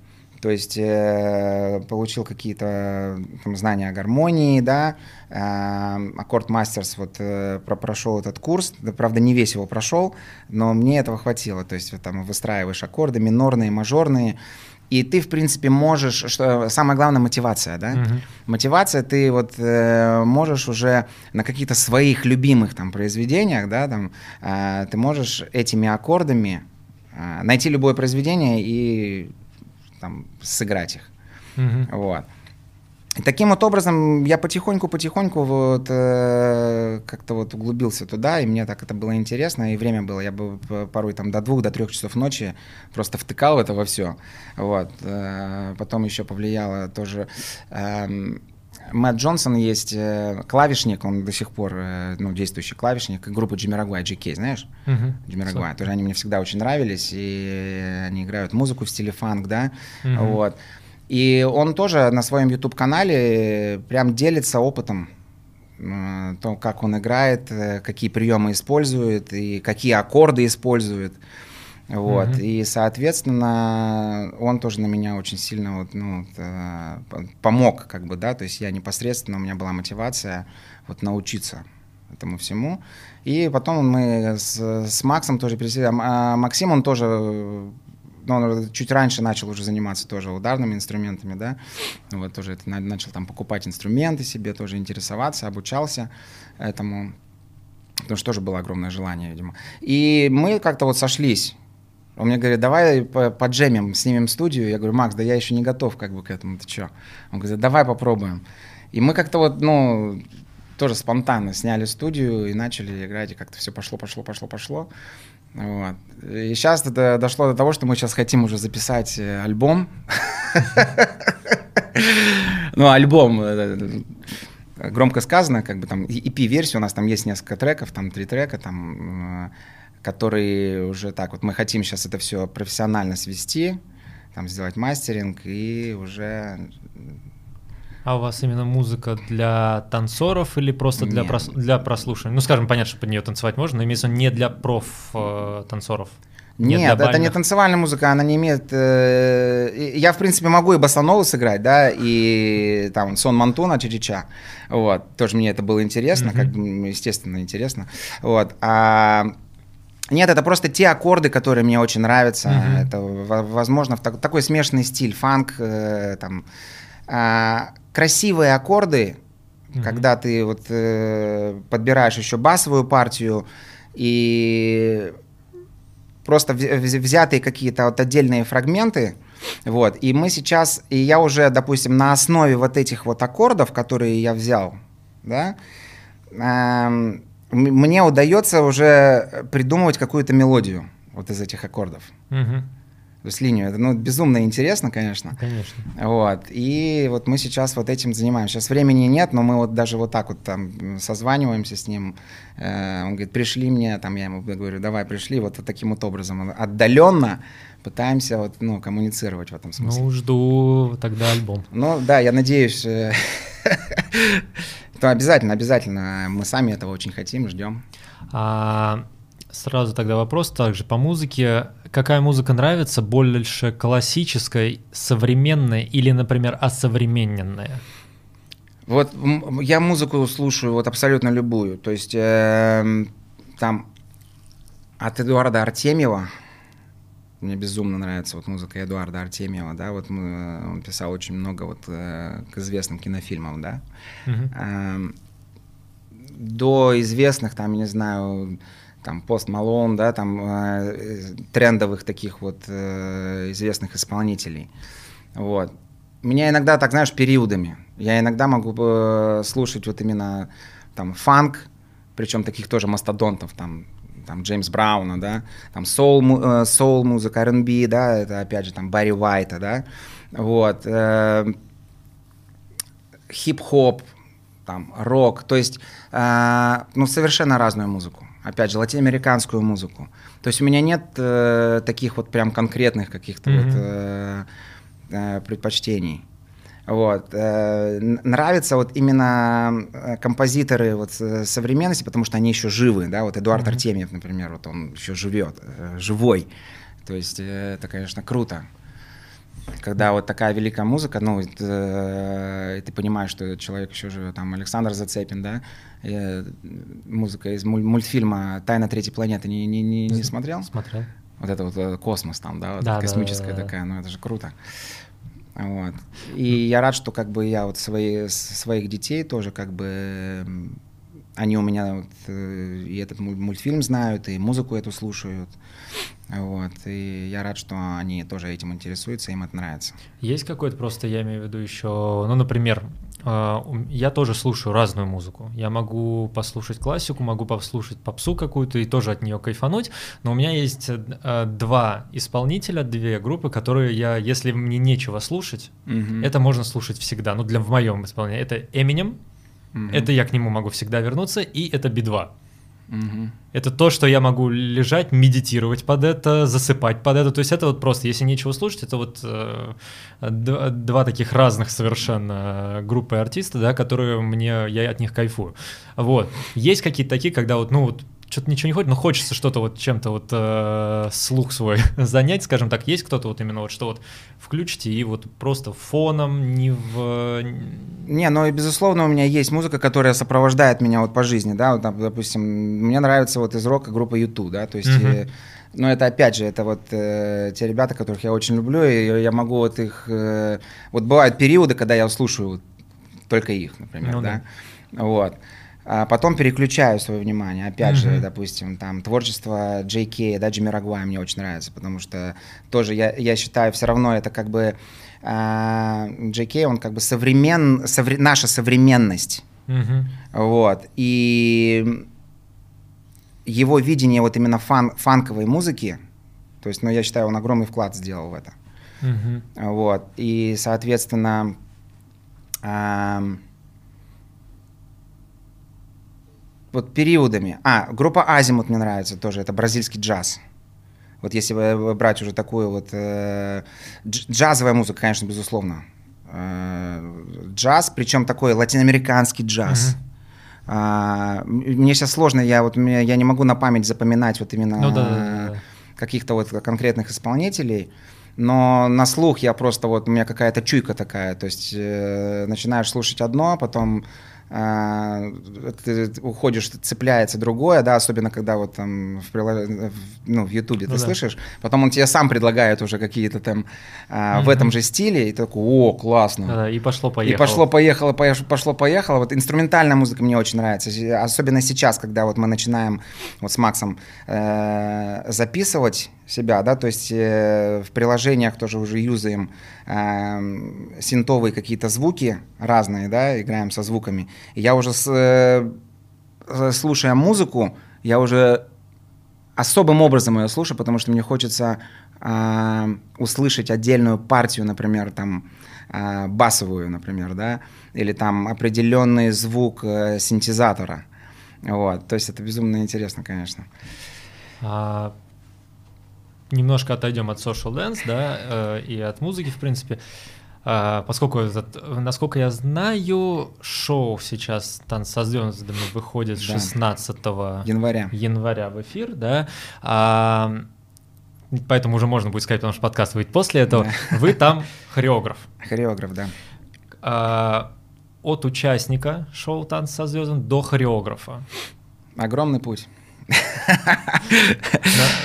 То есть э, получил какие-то там, знания о гармонии, да, э, Аккорд Мастерс вот э, про- прошел этот курс, да, правда не весь его прошел, но мне этого хватило. То есть там выстраиваешь аккорды минорные, мажорные, и ты в принципе можешь, что самое главное мотивация, да, Мгм. мотивация, ты вот э, можешь уже на каких-то своих любимых там произведениях, да, там, э, ты можешь этими аккордами э, найти любое произведение и там сыграть их. Мгм. Вот. И таким вот образом я потихоньку-потихоньку вот э, как-то вот углубился туда, и мне так это было интересно, и время было, я бы порой там до двух, до трех часов ночи просто втыкал в это во все. Вот. Э, потом еще повлияло тоже... эм, Мэтт Джонсон есть э, клавишник, он до сих пор э, ну, действующий клавишник группы Джимми Рагуай, GK, знаешь? Мгм. Джимми Рагуай. Тоже они мне всегда очень нравились, и они играют музыку в стиле фанк, да, Мгм. вот. И он тоже на своем YouTube-канале прям делится опытом, э, то, как он играет, э, какие приемы использует и какие аккорды использует. Вот. Мгм. И, соответственно, он тоже на меня очень сильно вот, ну, вот, э, помог, как бы, да, то есть я непосредственно, у меня была мотивация вот научиться этому всему. И потом мы с, с Максом тоже пересели. А Максим, он тоже, ну, он чуть раньше начал уже заниматься тоже ударными инструментами, да, вот тоже это, на- начал там покупать инструменты себе, тоже интересоваться, обучался этому, потому что тоже было огромное желание, видимо. И мы как-то вот сошлись. Он мне говорит, давай по- поджемим, снимем студию. Я говорю, Макс, да я еще не готов как бы к этому, ты что? Он говорит, давай попробуем. И мы как-то вот, ну, тоже спонтанно сняли студию и начали играть, и как-то все пошло, пошло, пошло, пошло. Вот. И сейчас это дошло до того, что мы сейчас хотим уже записать э, альбом. Ну, альбом, э, громко сказано, как бы там EP-версия, у нас там есть несколько треков, там три трека, там, э, которые уже так вот, мы хотим сейчас это все профессионально свести, там сделать мастеринг и уже А у вас именно музыка для танцоров или просто для, Нет. прос- для прослушивания? Ну, скажем, понятно, что под нее танцевать можно, но имеется в виду не для проф-танцоров. Не Нет, для это не танцевальная музыка, она не имеет... э, я, в принципе, могу и басанову сыграть, да, и там сон Мантуна, Чичича, вот, тоже мне это было интересно, Мгм. как бы, естественно, интересно, вот, а... Нет, это просто те аккорды, которые мне очень нравятся. Мгм. Это, во- возможно, в так- такой смешанный стиль, фанк, э, там, а, красивые аккорды, Мгм. когда ты вот э, подбираешь еще басовую партию и просто вз- вз- взятые какие-то вот отдельные фрагменты, вот, и мы сейчас, и я уже, допустим, на основе вот этих вот аккордов, которые я взял, да, эм, мне удается уже придумывать какую-то мелодию вот из этих аккордов. Мгм. То есть линию. Это ну, безумно интересно, конечно. Конечно. Вот. И вот мы сейчас вот этим занимаемся. Сейчас времени нет, но мы вот даже вот так вот там созваниваемся с ним. Э, Он говорит, пришли мне, там я ему говорю, давай, пришли, вот, вот таким вот образом. Отдаленно пытаемся вот, ну, коммуницировать в этом смысле. Ну, жду тогда альбом. Ну, да, я надеюсь, э, то обязательно, обязательно. Мы сами этого очень хотим, ждем. А сразу тогда вопрос также по музыке. Какая музыка нравится? Больше классическая, современная или, например, осовремененная? Вот я музыку слушаю вот абсолютно любую. То есть эм, там от Эдуарда Артемьева мне безумно нравится вот музыка Эдуарда Артемьева, да, вот мы, он писал очень много вот э, к известным кинофильмам, да, Мгм. Эм, до известных там, я не знаю, там Пост Малон, да, там э, трендовых таких вот э, известных исполнителей, вот. Меня иногда, так знаешь, периодами. Я иногда могу э, слушать вот именно там фанк, причем таких тоже мастодонтов, там, там Джеймс Брауна, да, там соул, э, соул музыка, R&B, да, это опять же там Барри Уайта, да, вот. э, хип-хоп, там рок, то есть, э, ну, совершенно разную музыку. Опять же, латиноамериканскую музыку. То есть у меня нет э, таких вот прям конкретных каких-то mm-hmm. вот э, э, предпочтений. Вот. Э, нравятся вот именно э, композиторы вот современности, потому что они еще живы, да, вот Эдуард mm-hmm. Артемьев, например, вот он еще живет, э, живой. То есть это, конечно, круто когда вот такая великая музыка, ну, э, и ты понимаешь, что человек еще же, там, Александр Зацепин, да, и, э, музыка из муль- мультфильма «Тайна третьей планеты» не, не, не, не смотрел? Смотрел. Вот это вот э, космос там, да, вот да, космическая да, да. такая, ну, это же круто. Вот. И я рад, что как бы я вот свои, своих детей тоже как бы они у меня вот, э, и этот мультфильм знают, и музыку эту слушают. Вот. И я рад, что они тоже этим интересуются, им это нравится. Есть какой-то просто, я имею в виду еще, ну, например, э, я тоже слушаю разную музыку. Я могу послушать классику, могу послушать попсу какую-то и тоже от нее кайфануть. Но у меня есть э, два исполнителя, две группы, которые я, если мне нечего слушать, mm-hmm. это можно слушать всегда. Ну, для в моем исполнении. Это Eminem, Угу. Это я к нему могу всегда вернуться, и это Би-2. Угу. Это то, что я могу лежать, медитировать под это, засыпать под это. То есть это вот просто, если нечего слушать, это вот э, два, два таких разных совершенно группы артистов, да, которые мне, я от них кайфую. Вот. Есть какие-то такие, когда вот, ну вот что-то ничего не хочет, но хочется что-то вот чем-то вот э, слух свой занять, скажем так, есть кто-то вот именно вот что вот включите и вот просто фоном не в... Не, ну и безусловно у меня есть музыка, которая сопровождает меня вот по жизни, да, вот, допустим, мне нравится вот из рока группа YouTube, да, то есть... Mm-hmm. Но это опять же, это вот э, те ребята, которых я очень люблю, и я могу вот их... Э, вот бывают периоды, когда я слушаю только их, например, ну, да? да. Вот а потом переключаю свое внимание. Опять mm-hmm. же, допустим, там творчество Джей Кей, да, Джимми Рагуая мне очень нравится, потому что тоже я, я считаю, все равно это как бы а, Джей Кей, он как бы современ, совре, наша современность. Mm-hmm. Вот. И его видение вот именно фан, фанковой музыки, то есть, ну, я считаю, он огромный вклад сделал в это. Mm-hmm. Вот. И, соответственно, а, вот периодами. А, группа Азимут мне нравится тоже, это бразильский джаз. Вот если брать уже такую вот э, джазовая музыка, конечно, безусловно. Э, джаз, причем такой латиноамериканский джаз. Mm-hmm. А, мне сейчас сложно, я вот я не могу на память запоминать вот именно ну, да, да, да. каких-то вот конкретных исполнителей. Но на слух я просто вот у меня какая-то чуйка такая, то есть э, начинаешь слушать одно, потом а, ты уходишь, цепляется другое, да, особенно когда вот там в, прилож... ну, в Ютубе ну, ты да. слышишь, потом он тебе сам предлагает уже какие-то там а, mm-hmm. в этом же стиле, и такой, о, классно. Да, и пошло-поехало. И пошло-поехало, пошло-поехало. Вот инструментальная музыка мне очень нравится, особенно сейчас, когда вот мы начинаем вот с Максом э, записывать себя, да, то есть э, в приложениях тоже уже юзаем э, синтовые какие-то звуки разные, да, играем со звуками. И я уже с, э, слушая музыку, я уже особым образом ее слушаю, потому что мне хочется э, услышать отдельную партию, например, там э, басовую, например, да, или там определенный звук э, синтезатора. Вот, то есть это безумно интересно, конечно. А, немножко отойдем от social dance, да, э, и от музыки, в принципе. Uh, поскольку, этот, насколько я знаю, шоу сейчас «Танц со звездами» выходит да. 16 января. января в эфир, да, uh, поэтому уже можно будет сказать, потому что подкаст выйдет после этого. Да. Вы там хореограф. Хореограф, да. Uh, от участника шоу «Танц со звездами» до хореографа. Огромный путь.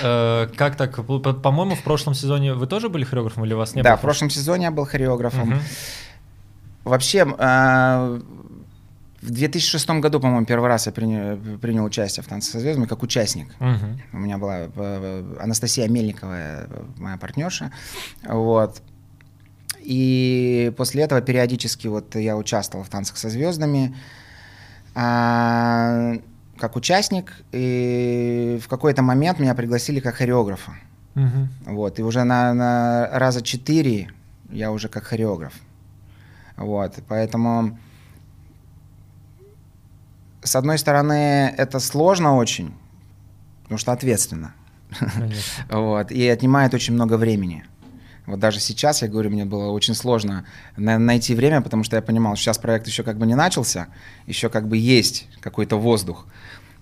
Э, как так? По-моему, в прошлом сезоне вы тоже были хореографом или вас не было? Да, в прошлом сезоне я был хореографом. Вообще, э, в 2006 году, по-моему, первый раз я принял, принял участие в «Танце со звездами» как участник. У меня была э, Анастасия Мельникова, моя партнерша. Вот. И после этого периодически вот я участвовал в «Танцах со звездами». Как участник, и в какой-то момент меня пригласили как хореографа. Угу. Вот, и уже на, на раза четыре я уже как хореограф. Вот, поэтому с одной стороны, это сложно очень, потому что ответственно. Вот, и отнимает очень много времени. Вот даже сейчас, я говорю, мне было очень сложно найти время, потому что я понимал, что сейчас проект еще как бы не начался, еще как бы есть какой-то воздух.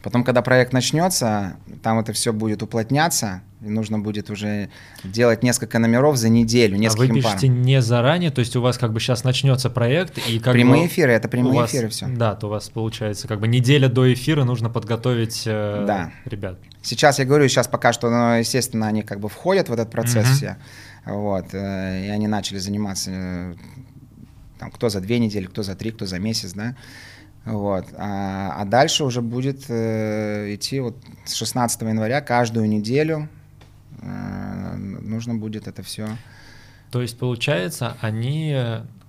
Потом, когда проект начнется, там это все будет уплотняться, и нужно будет уже делать несколько номеров за неделю, несколько А вы пишете парам. не заранее, то есть у вас как бы сейчас начнется проект, и как Прямые бы эфиры, это прямые вас, эфиры все. Да, то у вас получается как бы неделя до эфира нужно подготовить э, да. ребят. Сейчас я говорю, сейчас пока что, ну, естественно, они как бы входят в этот процесс угу. все, вот, э, и они начали заниматься, э, там, кто за две недели, кто за три, кто за месяц, да, вот. А, а дальше уже будет э, идти вот с 16 января каждую неделю э, нужно будет это все. То есть, получается, они,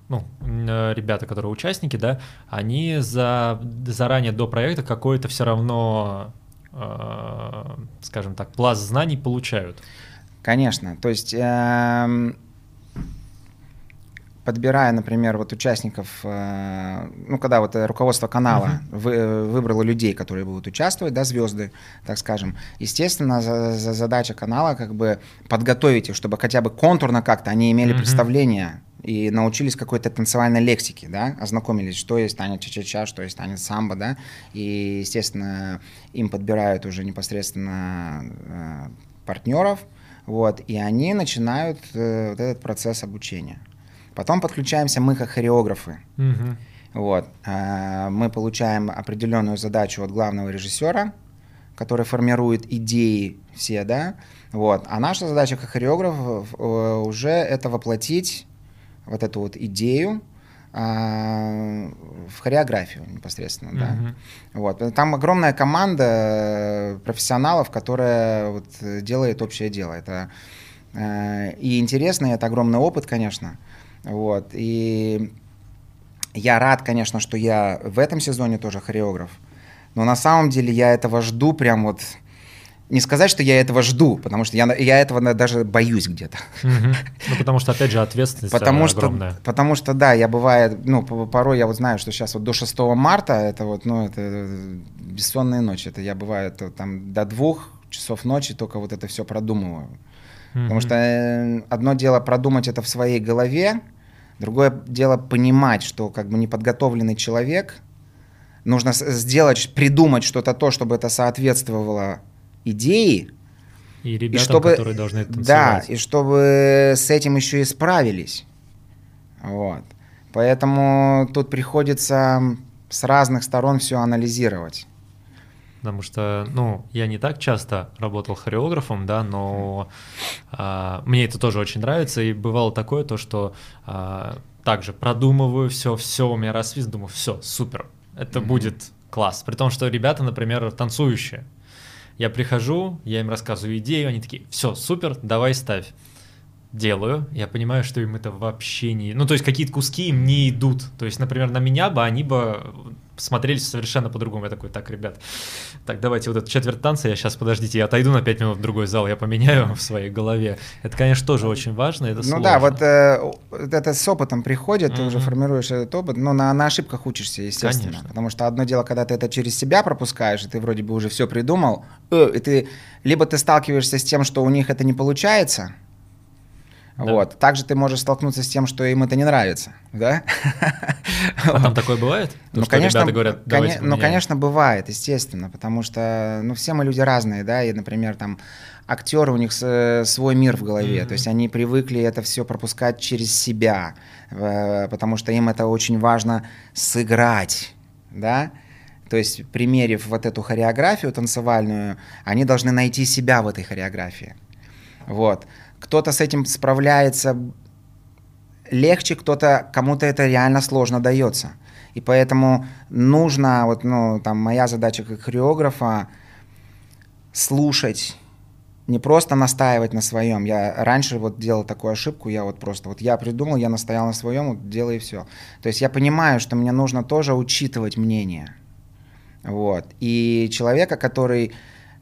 ну, э, ребята, которые участники, да, они за, заранее до проекта какой-то все равно, э, скажем так, пласт знаний получают. Конечно. То есть э, подбирая, например, вот участников, э, ну, когда вот руководство канала uh-huh. вы, выбрало людей, которые будут участвовать, да, звезды, так скажем, естественно, за, за задача канала как бы подготовить их, чтобы хотя бы контурно как-то они имели uh-huh. представление и научились какой-то танцевальной лексике, да, ознакомились, что есть танец ча-ча-ча, что есть танец самбо, да, и, естественно, им подбирают уже непосредственно э, партнеров, вот, и они начинают э, вот этот процесс обучения. Потом подключаемся мы как хореографы. Угу. Вот. А, мы получаем определенную задачу от главного режиссера, который формирует идеи все, да. Вот. А наша задача как хореограф э, уже это воплотить вот эту вот идею в хореографию непосредственно, uh-huh. да. Вот. Там огромная команда профессионалов, которая вот делает общее дело. Это э, и интересно, и это огромный опыт, конечно. Вот. И я рад, конечно, что я в этом сезоне тоже хореограф. Но на самом деле я этого жду прям вот... Не сказать, что я этого жду, потому что я, я этого даже боюсь где-то. Угу. Ну, потому что, опять же, ответственность потому огромная. Что, потому что, да, я бывает, ну, порой я вот знаю, что сейчас вот до 6 марта, это вот, ну, это бессонные ночи, это я бывает там до двух часов ночи только вот это все продумываю. Угу. Потому что э, одно дело продумать это в своей голове, Другое дело понимать, что как бы неподготовленный человек, нужно сделать, придумать что-то то, чтобы это соответствовало идее. И ребятам, и чтобы, которые должны это Да, и чтобы с этим еще и справились. Вот. Поэтому тут приходится с разных сторон все анализировать потому что, ну, я не так часто работал хореографом, да, но а, мне это тоже очень нравится, и бывало такое то, что а, также продумываю все, все у меня рассвист, думаю, все, супер, это mm-hmm. будет класс, при том, что ребята, например, танцующие, я прихожу, я им рассказываю идею, они такие, все, супер, давай ставь делаю, я понимаю, что им это вообще не... Ну, то есть какие-то куски им не идут. То есть, например, на меня бы они бы смотрелись совершенно по-другому. Я такой, так, ребят, так, давайте вот этот четверть танца, я сейчас, подождите, я отойду на 5 минут в другой зал, я поменяю в своей голове. Это, конечно, тоже очень важно, это Ну сложно. да, вот э, это с опытом приходит, mm-hmm. ты уже формируешь этот опыт, но на, на ошибках учишься, естественно. Конечно. Потому что одно дело, когда ты это через себя пропускаешь, и ты вроде бы уже все придумал, э, и ты либо ты сталкиваешься с тем, что у них это не получается, да. Вот. Также ты можешь столкнуться с тем, что им это не нравится, да? А там такое бывает? То, ну, конечно, говорят, коне- ну, конечно, бывает, естественно, потому что, ну, все мы люди разные, да, и, например, там актеры, у них свой мир в голове, mm-hmm. то есть они привыкли это все пропускать через себя, потому что им это очень важно сыграть, да, то есть, примерив вот эту хореографию танцевальную, они должны найти себя в этой хореографии. Вот кто-то с этим справляется легче, кто-то, кому-то это реально сложно дается. И поэтому нужно, вот, ну, там, моя задача как хореографа слушать, не просто настаивать на своем. Я раньше вот делал такую ошибку, я вот просто, вот я придумал, я настоял на своем, вот делай все. То есть я понимаю, что мне нужно тоже учитывать мнение. Вот. И человека, который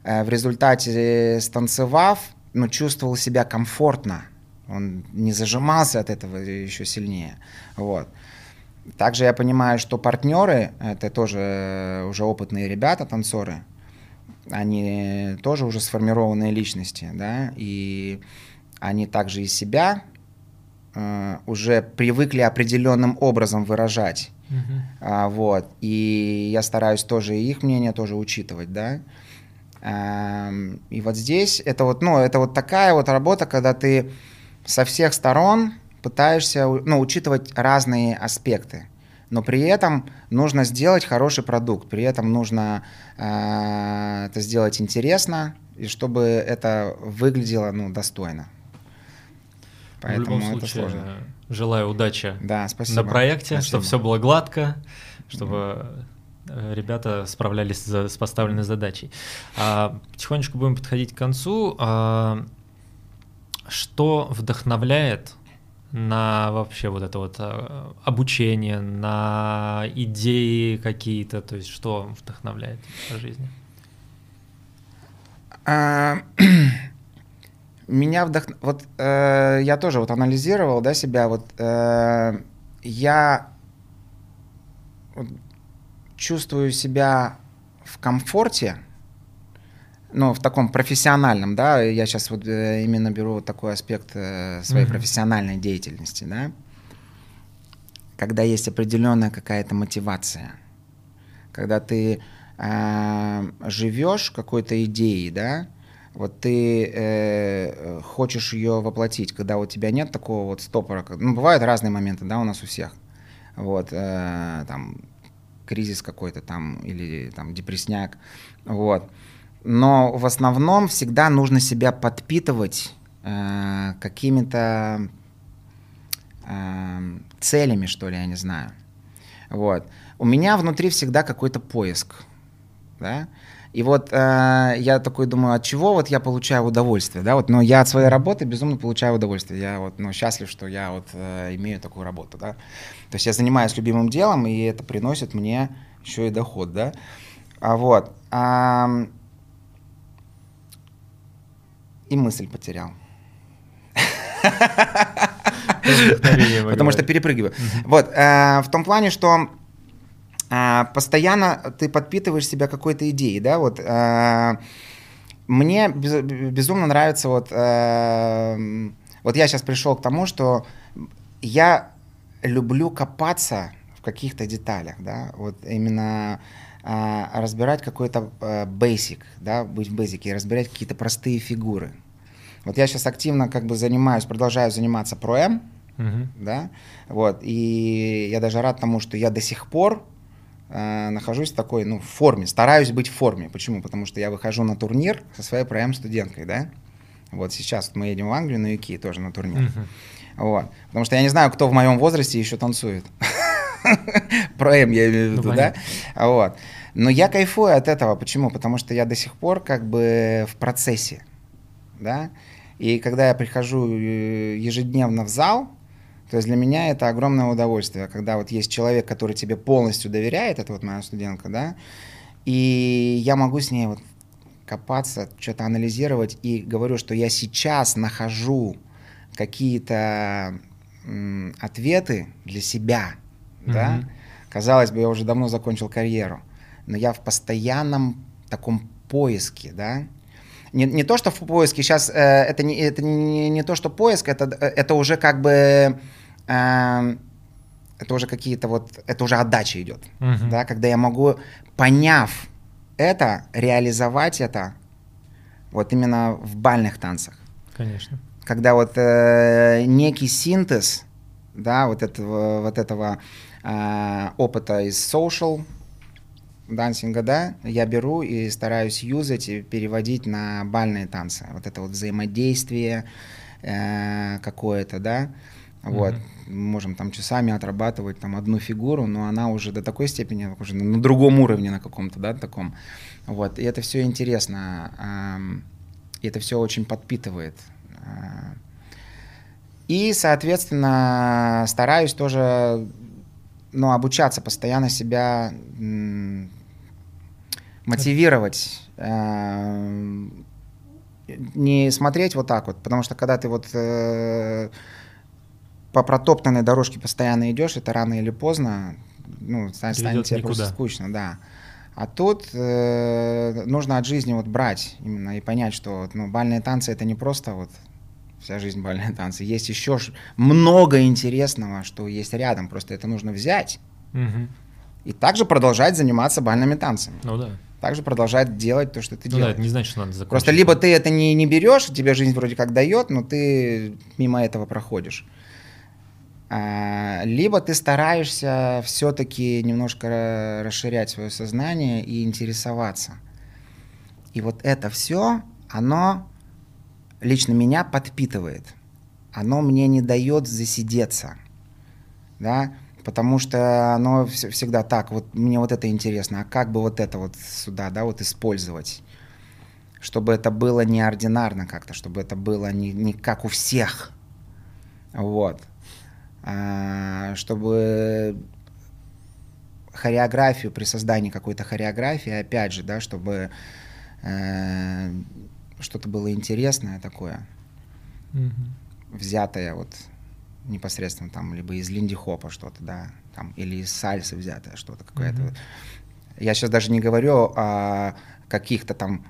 э, в результате станцевав, ну, чувствовал себя комфортно. Он не зажимался от этого еще сильнее. Вот. Также я понимаю, что партнеры, это тоже уже опытные ребята, танцоры, они тоже уже сформированные личности, да, и они также из себя э, уже привыкли определенным образом выражать. Uh-huh. А, вот. И я стараюсь тоже их мнение тоже учитывать, да. А, и вот здесь это вот, ну, это вот такая вот работа, когда ты со всех сторон пытаешься, ну, учитывать разные аспекты но при этом нужно сделать хороший продукт, при этом нужно э, это сделать интересно, и чтобы это выглядело ну, достойно. Поэтому В любом случае, это сложно. желаю удачи да, спасибо. на проекте, спасибо. чтобы все было гладко, чтобы ребята справлялись за, с поставленной задачей. А, потихонечку будем подходить к концу. А, что вдохновляет на вообще вот это вот э, обучение, на идеи какие-то, то есть что вдохновляет по жизни? А, меня вдохновляет, вот э, я тоже вот анализировал, да, себя, вот э, я чувствую себя в комфорте, ну, в таком профессиональном, да, я сейчас вот э, именно беру вот такой аспект э, своей mm-hmm. профессиональной деятельности, да, когда есть определенная какая-то мотивация, когда ты э, живешь какой-то идеей, да, вот ты э, хочешь ее воплотить, когда у тебя нет такого вот стопора, ну, бывают разные моменты, да, у нас у всех, вот, э, там, кризис какой-то там, или там депресняк, вот, но в основном всегда нужно себя подпитывать э, какими-то э, целями, что ли, я не знаю. Вот. У меня внутри всегда какой-то поиск, да, и вот э, я такой думаю, от чего вот я получаю удовольствие, да, вот, но я от своей работы безумно получаю удовольствие, я вот, ну, счастлив, что я вот э, имею такую работу, да, то есть я занимаюсь любимым делом, и это приносит мне еще и доход, да, а вот, а, и мысль потерял. Потому что перепрыгиваю. Вот, э, в том плане, что постоянно ты подпитываешь себя какой-то идеей, да, вот. Э, мне безумно нравится вот, вот я сейчас пришел к тому, что я люблю копаться в каких-то деталях, да, вот именно разбирать какой-то basic, да, быть в бейсике, разбирать какие-то простые фигуры. Вот я сейчас активно как бы занимаюсь, продолжаю заниматься проэм, uh-huh. да, вот, и я даже рад тому, что я до сих пор э, нахожусь в такой, ну, в форме, стараюсь быть в форме. Почему? Потому что я выхожу на турнир со своей проэм-студенткой, да, вот сейчас мы едем в Англию на Юки тоже на турнир. Uh-huh. Вот. Потому что я не знаю, кто в моем возрасте еще танцует. Проэм, я имею в виду, ну, да? Вот. Но я кайфую от этого. Почему? Потому что я до сих пор как бы в процессе, да? И когда я прихожу э, ежедневно в зал, то есть для меня это огромное удовольствие, когда вот есть человек, который тебе полностью доверяет, это вот моя студентка, да, и я могу с ней вот копаться, что-то анализировать, и говорю, что я сейчас нахожу какие-то ответы для себя, mm-hmm. да. Казалось бы, я уже давно закончил карьеру, но я в постоянном таком поиске, да, не, не то, что в поиске, сейчас э, это, не, это не, не то, что поиск, это, это уже как бы, э, это уже какие-то вот, это уже отдача идет, uh-huh. да, когда я могу, поняв это, реализовать это вот именно в бальных танцах. Конечно. Когда вот э, некий синтез, да, вот этого, вот этого э, опыта из social, дансинга, да, я беру и стараюсь юзать и переводить на бальные танцы. Вот это вот взаимодействие э, какое-то, да, вот. Mm-hmm. Можем там часами отрабатывать там одну фигуру, но она уже до такой степени, уже на другом уровне на каком-то, да, таком. Вот. И это все интересно. И это все очень подпитывает. Э, и, соответственно, стараюсь тоже ну, обучаться, постоянно себя мотивировать, не смотреть вот так вот, потому что когда ты вот э, по протоптанной дорожке постоянно идешь, это рано или поздно, ну, станет, станет тебе никуда. просто скучно, да. А тут э, нужно от жизни вот брать именно и понять, что ну, бальные танцы это не просто вот вся жизнь бальные танцы. Есть еще много интересного, что есть рядом. Просто это нужно взять Угу. и также продолжать заниматься бальными танцами. Ну да. Также продолжать делать то, что ты Ну да, делаешь. это не значит, что надо закончить. Просто либо ты это не, не берешь, тебе жизнь вроде как дает, но ты мимо этого проходишь. А, либо ты стараешься все-таки немножко ра- расширять свое сознание и интересоваться. И вот это все, оно лично меня подпитывает. Оно мне не дает засидеться. Да? Потому что оно вс- всегда так, вот мне вот это интересно, а как бы вот это вот сюда, да, вот использовать чтобы это было неординарно как-то, чтобы это было не, не как у всех. Вот. А, чтобы хореографию при создании какой-то хореографии, опять же, да, чтобы э, что-то было интересное такое, Мгм. взятое вот непосредственно там либо из линди-хопа что-то, да, там, или из сальсы взятое что-то какое-то. Мгм. Я сейчас даже не говорю о каких-то там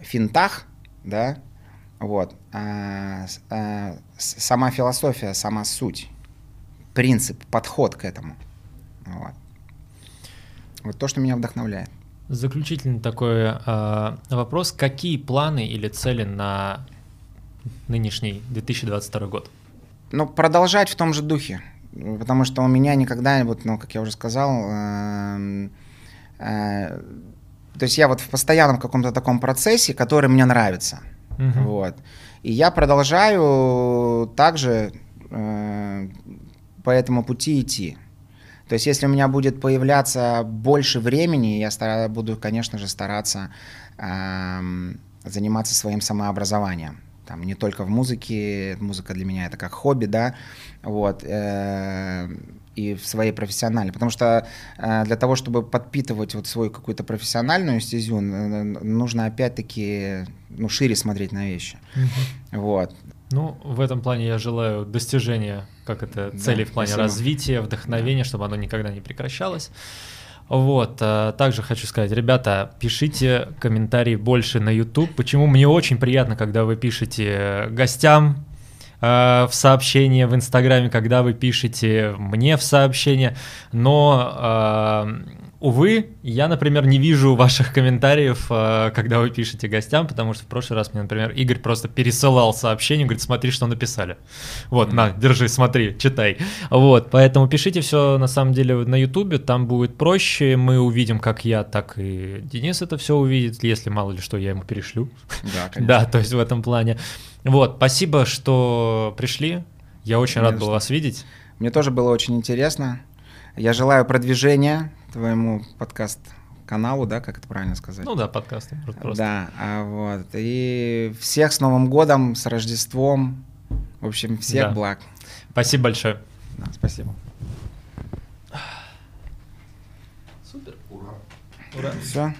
финтах, да, вот, а, а, сама философия, сама суть, принцип, подход к этому, вот. Вот то, что меня вдохновляет. Заключительный такой а, вопрос. Какие планы или цели на нынешний 2022 год? Ну, продолжать в том же духе, потому что у меня никогда, вот, ну, как я уже сказал, эм, э, то есть я вот в постоянном каком-то таком процессе, который мне нравится, Мгм. вот, и я продолжаю также э, по этому пути идти. То есть если у меня будет появляться больше времени, я стара- буду, конечно же, стараться эм, заниматься своим самообразованием. Там не только в музыке, музыка для меня это как хобби, да, вот, э, и в своей профессиональной. Потому что э, для того, чтобы подпитывать вот свою какую-то профессиональную стезю, нужно опять-таки ну, шире смотреть на вещи. Мгм. Вот. Ну, в этом плане я желаю достижения, как это, Да, целей в плане спасибо. развития, вдохновения, чтобы оно никогда не прекращалось. Вот, а, также хочу сказать, ребята, пишите комментарии больше на YouTube. Почему мне очень приятно, когда вы пишете гостям э, в сообщение в Инстаграме, когда вы пишете мне в сообщение, но, э, увы, я, например, не вижу ваших комментариев, э, когда вы пишете гостям, потому что в прошлый раз мне, например, Игорь просто пересылал сообщение, говорит, смотри, что написали. Вот, на, держи, смотри, читай. Вот, поэтому пишите все, на самом деле, на Ютубе, там будет проще, мы увидим, как я, так и Денис это все увидит, если мало ли что, я ему перешлю. Да, Да, то есть в этом плане. Вот, спасибо, что пришли. Я очень рад был вас видеть. Мне тоже было очень интересно. Я желаю продвижения твоему подкаст-каналу, да, как это правильно сказать? Ну да, подкасты просто. Да, а вот. И всех с Новым годом, с Рождеством. В общем, всех Да. благ. Спасибо большое. Да, спасибо. Супер. Ура. Ура. Все.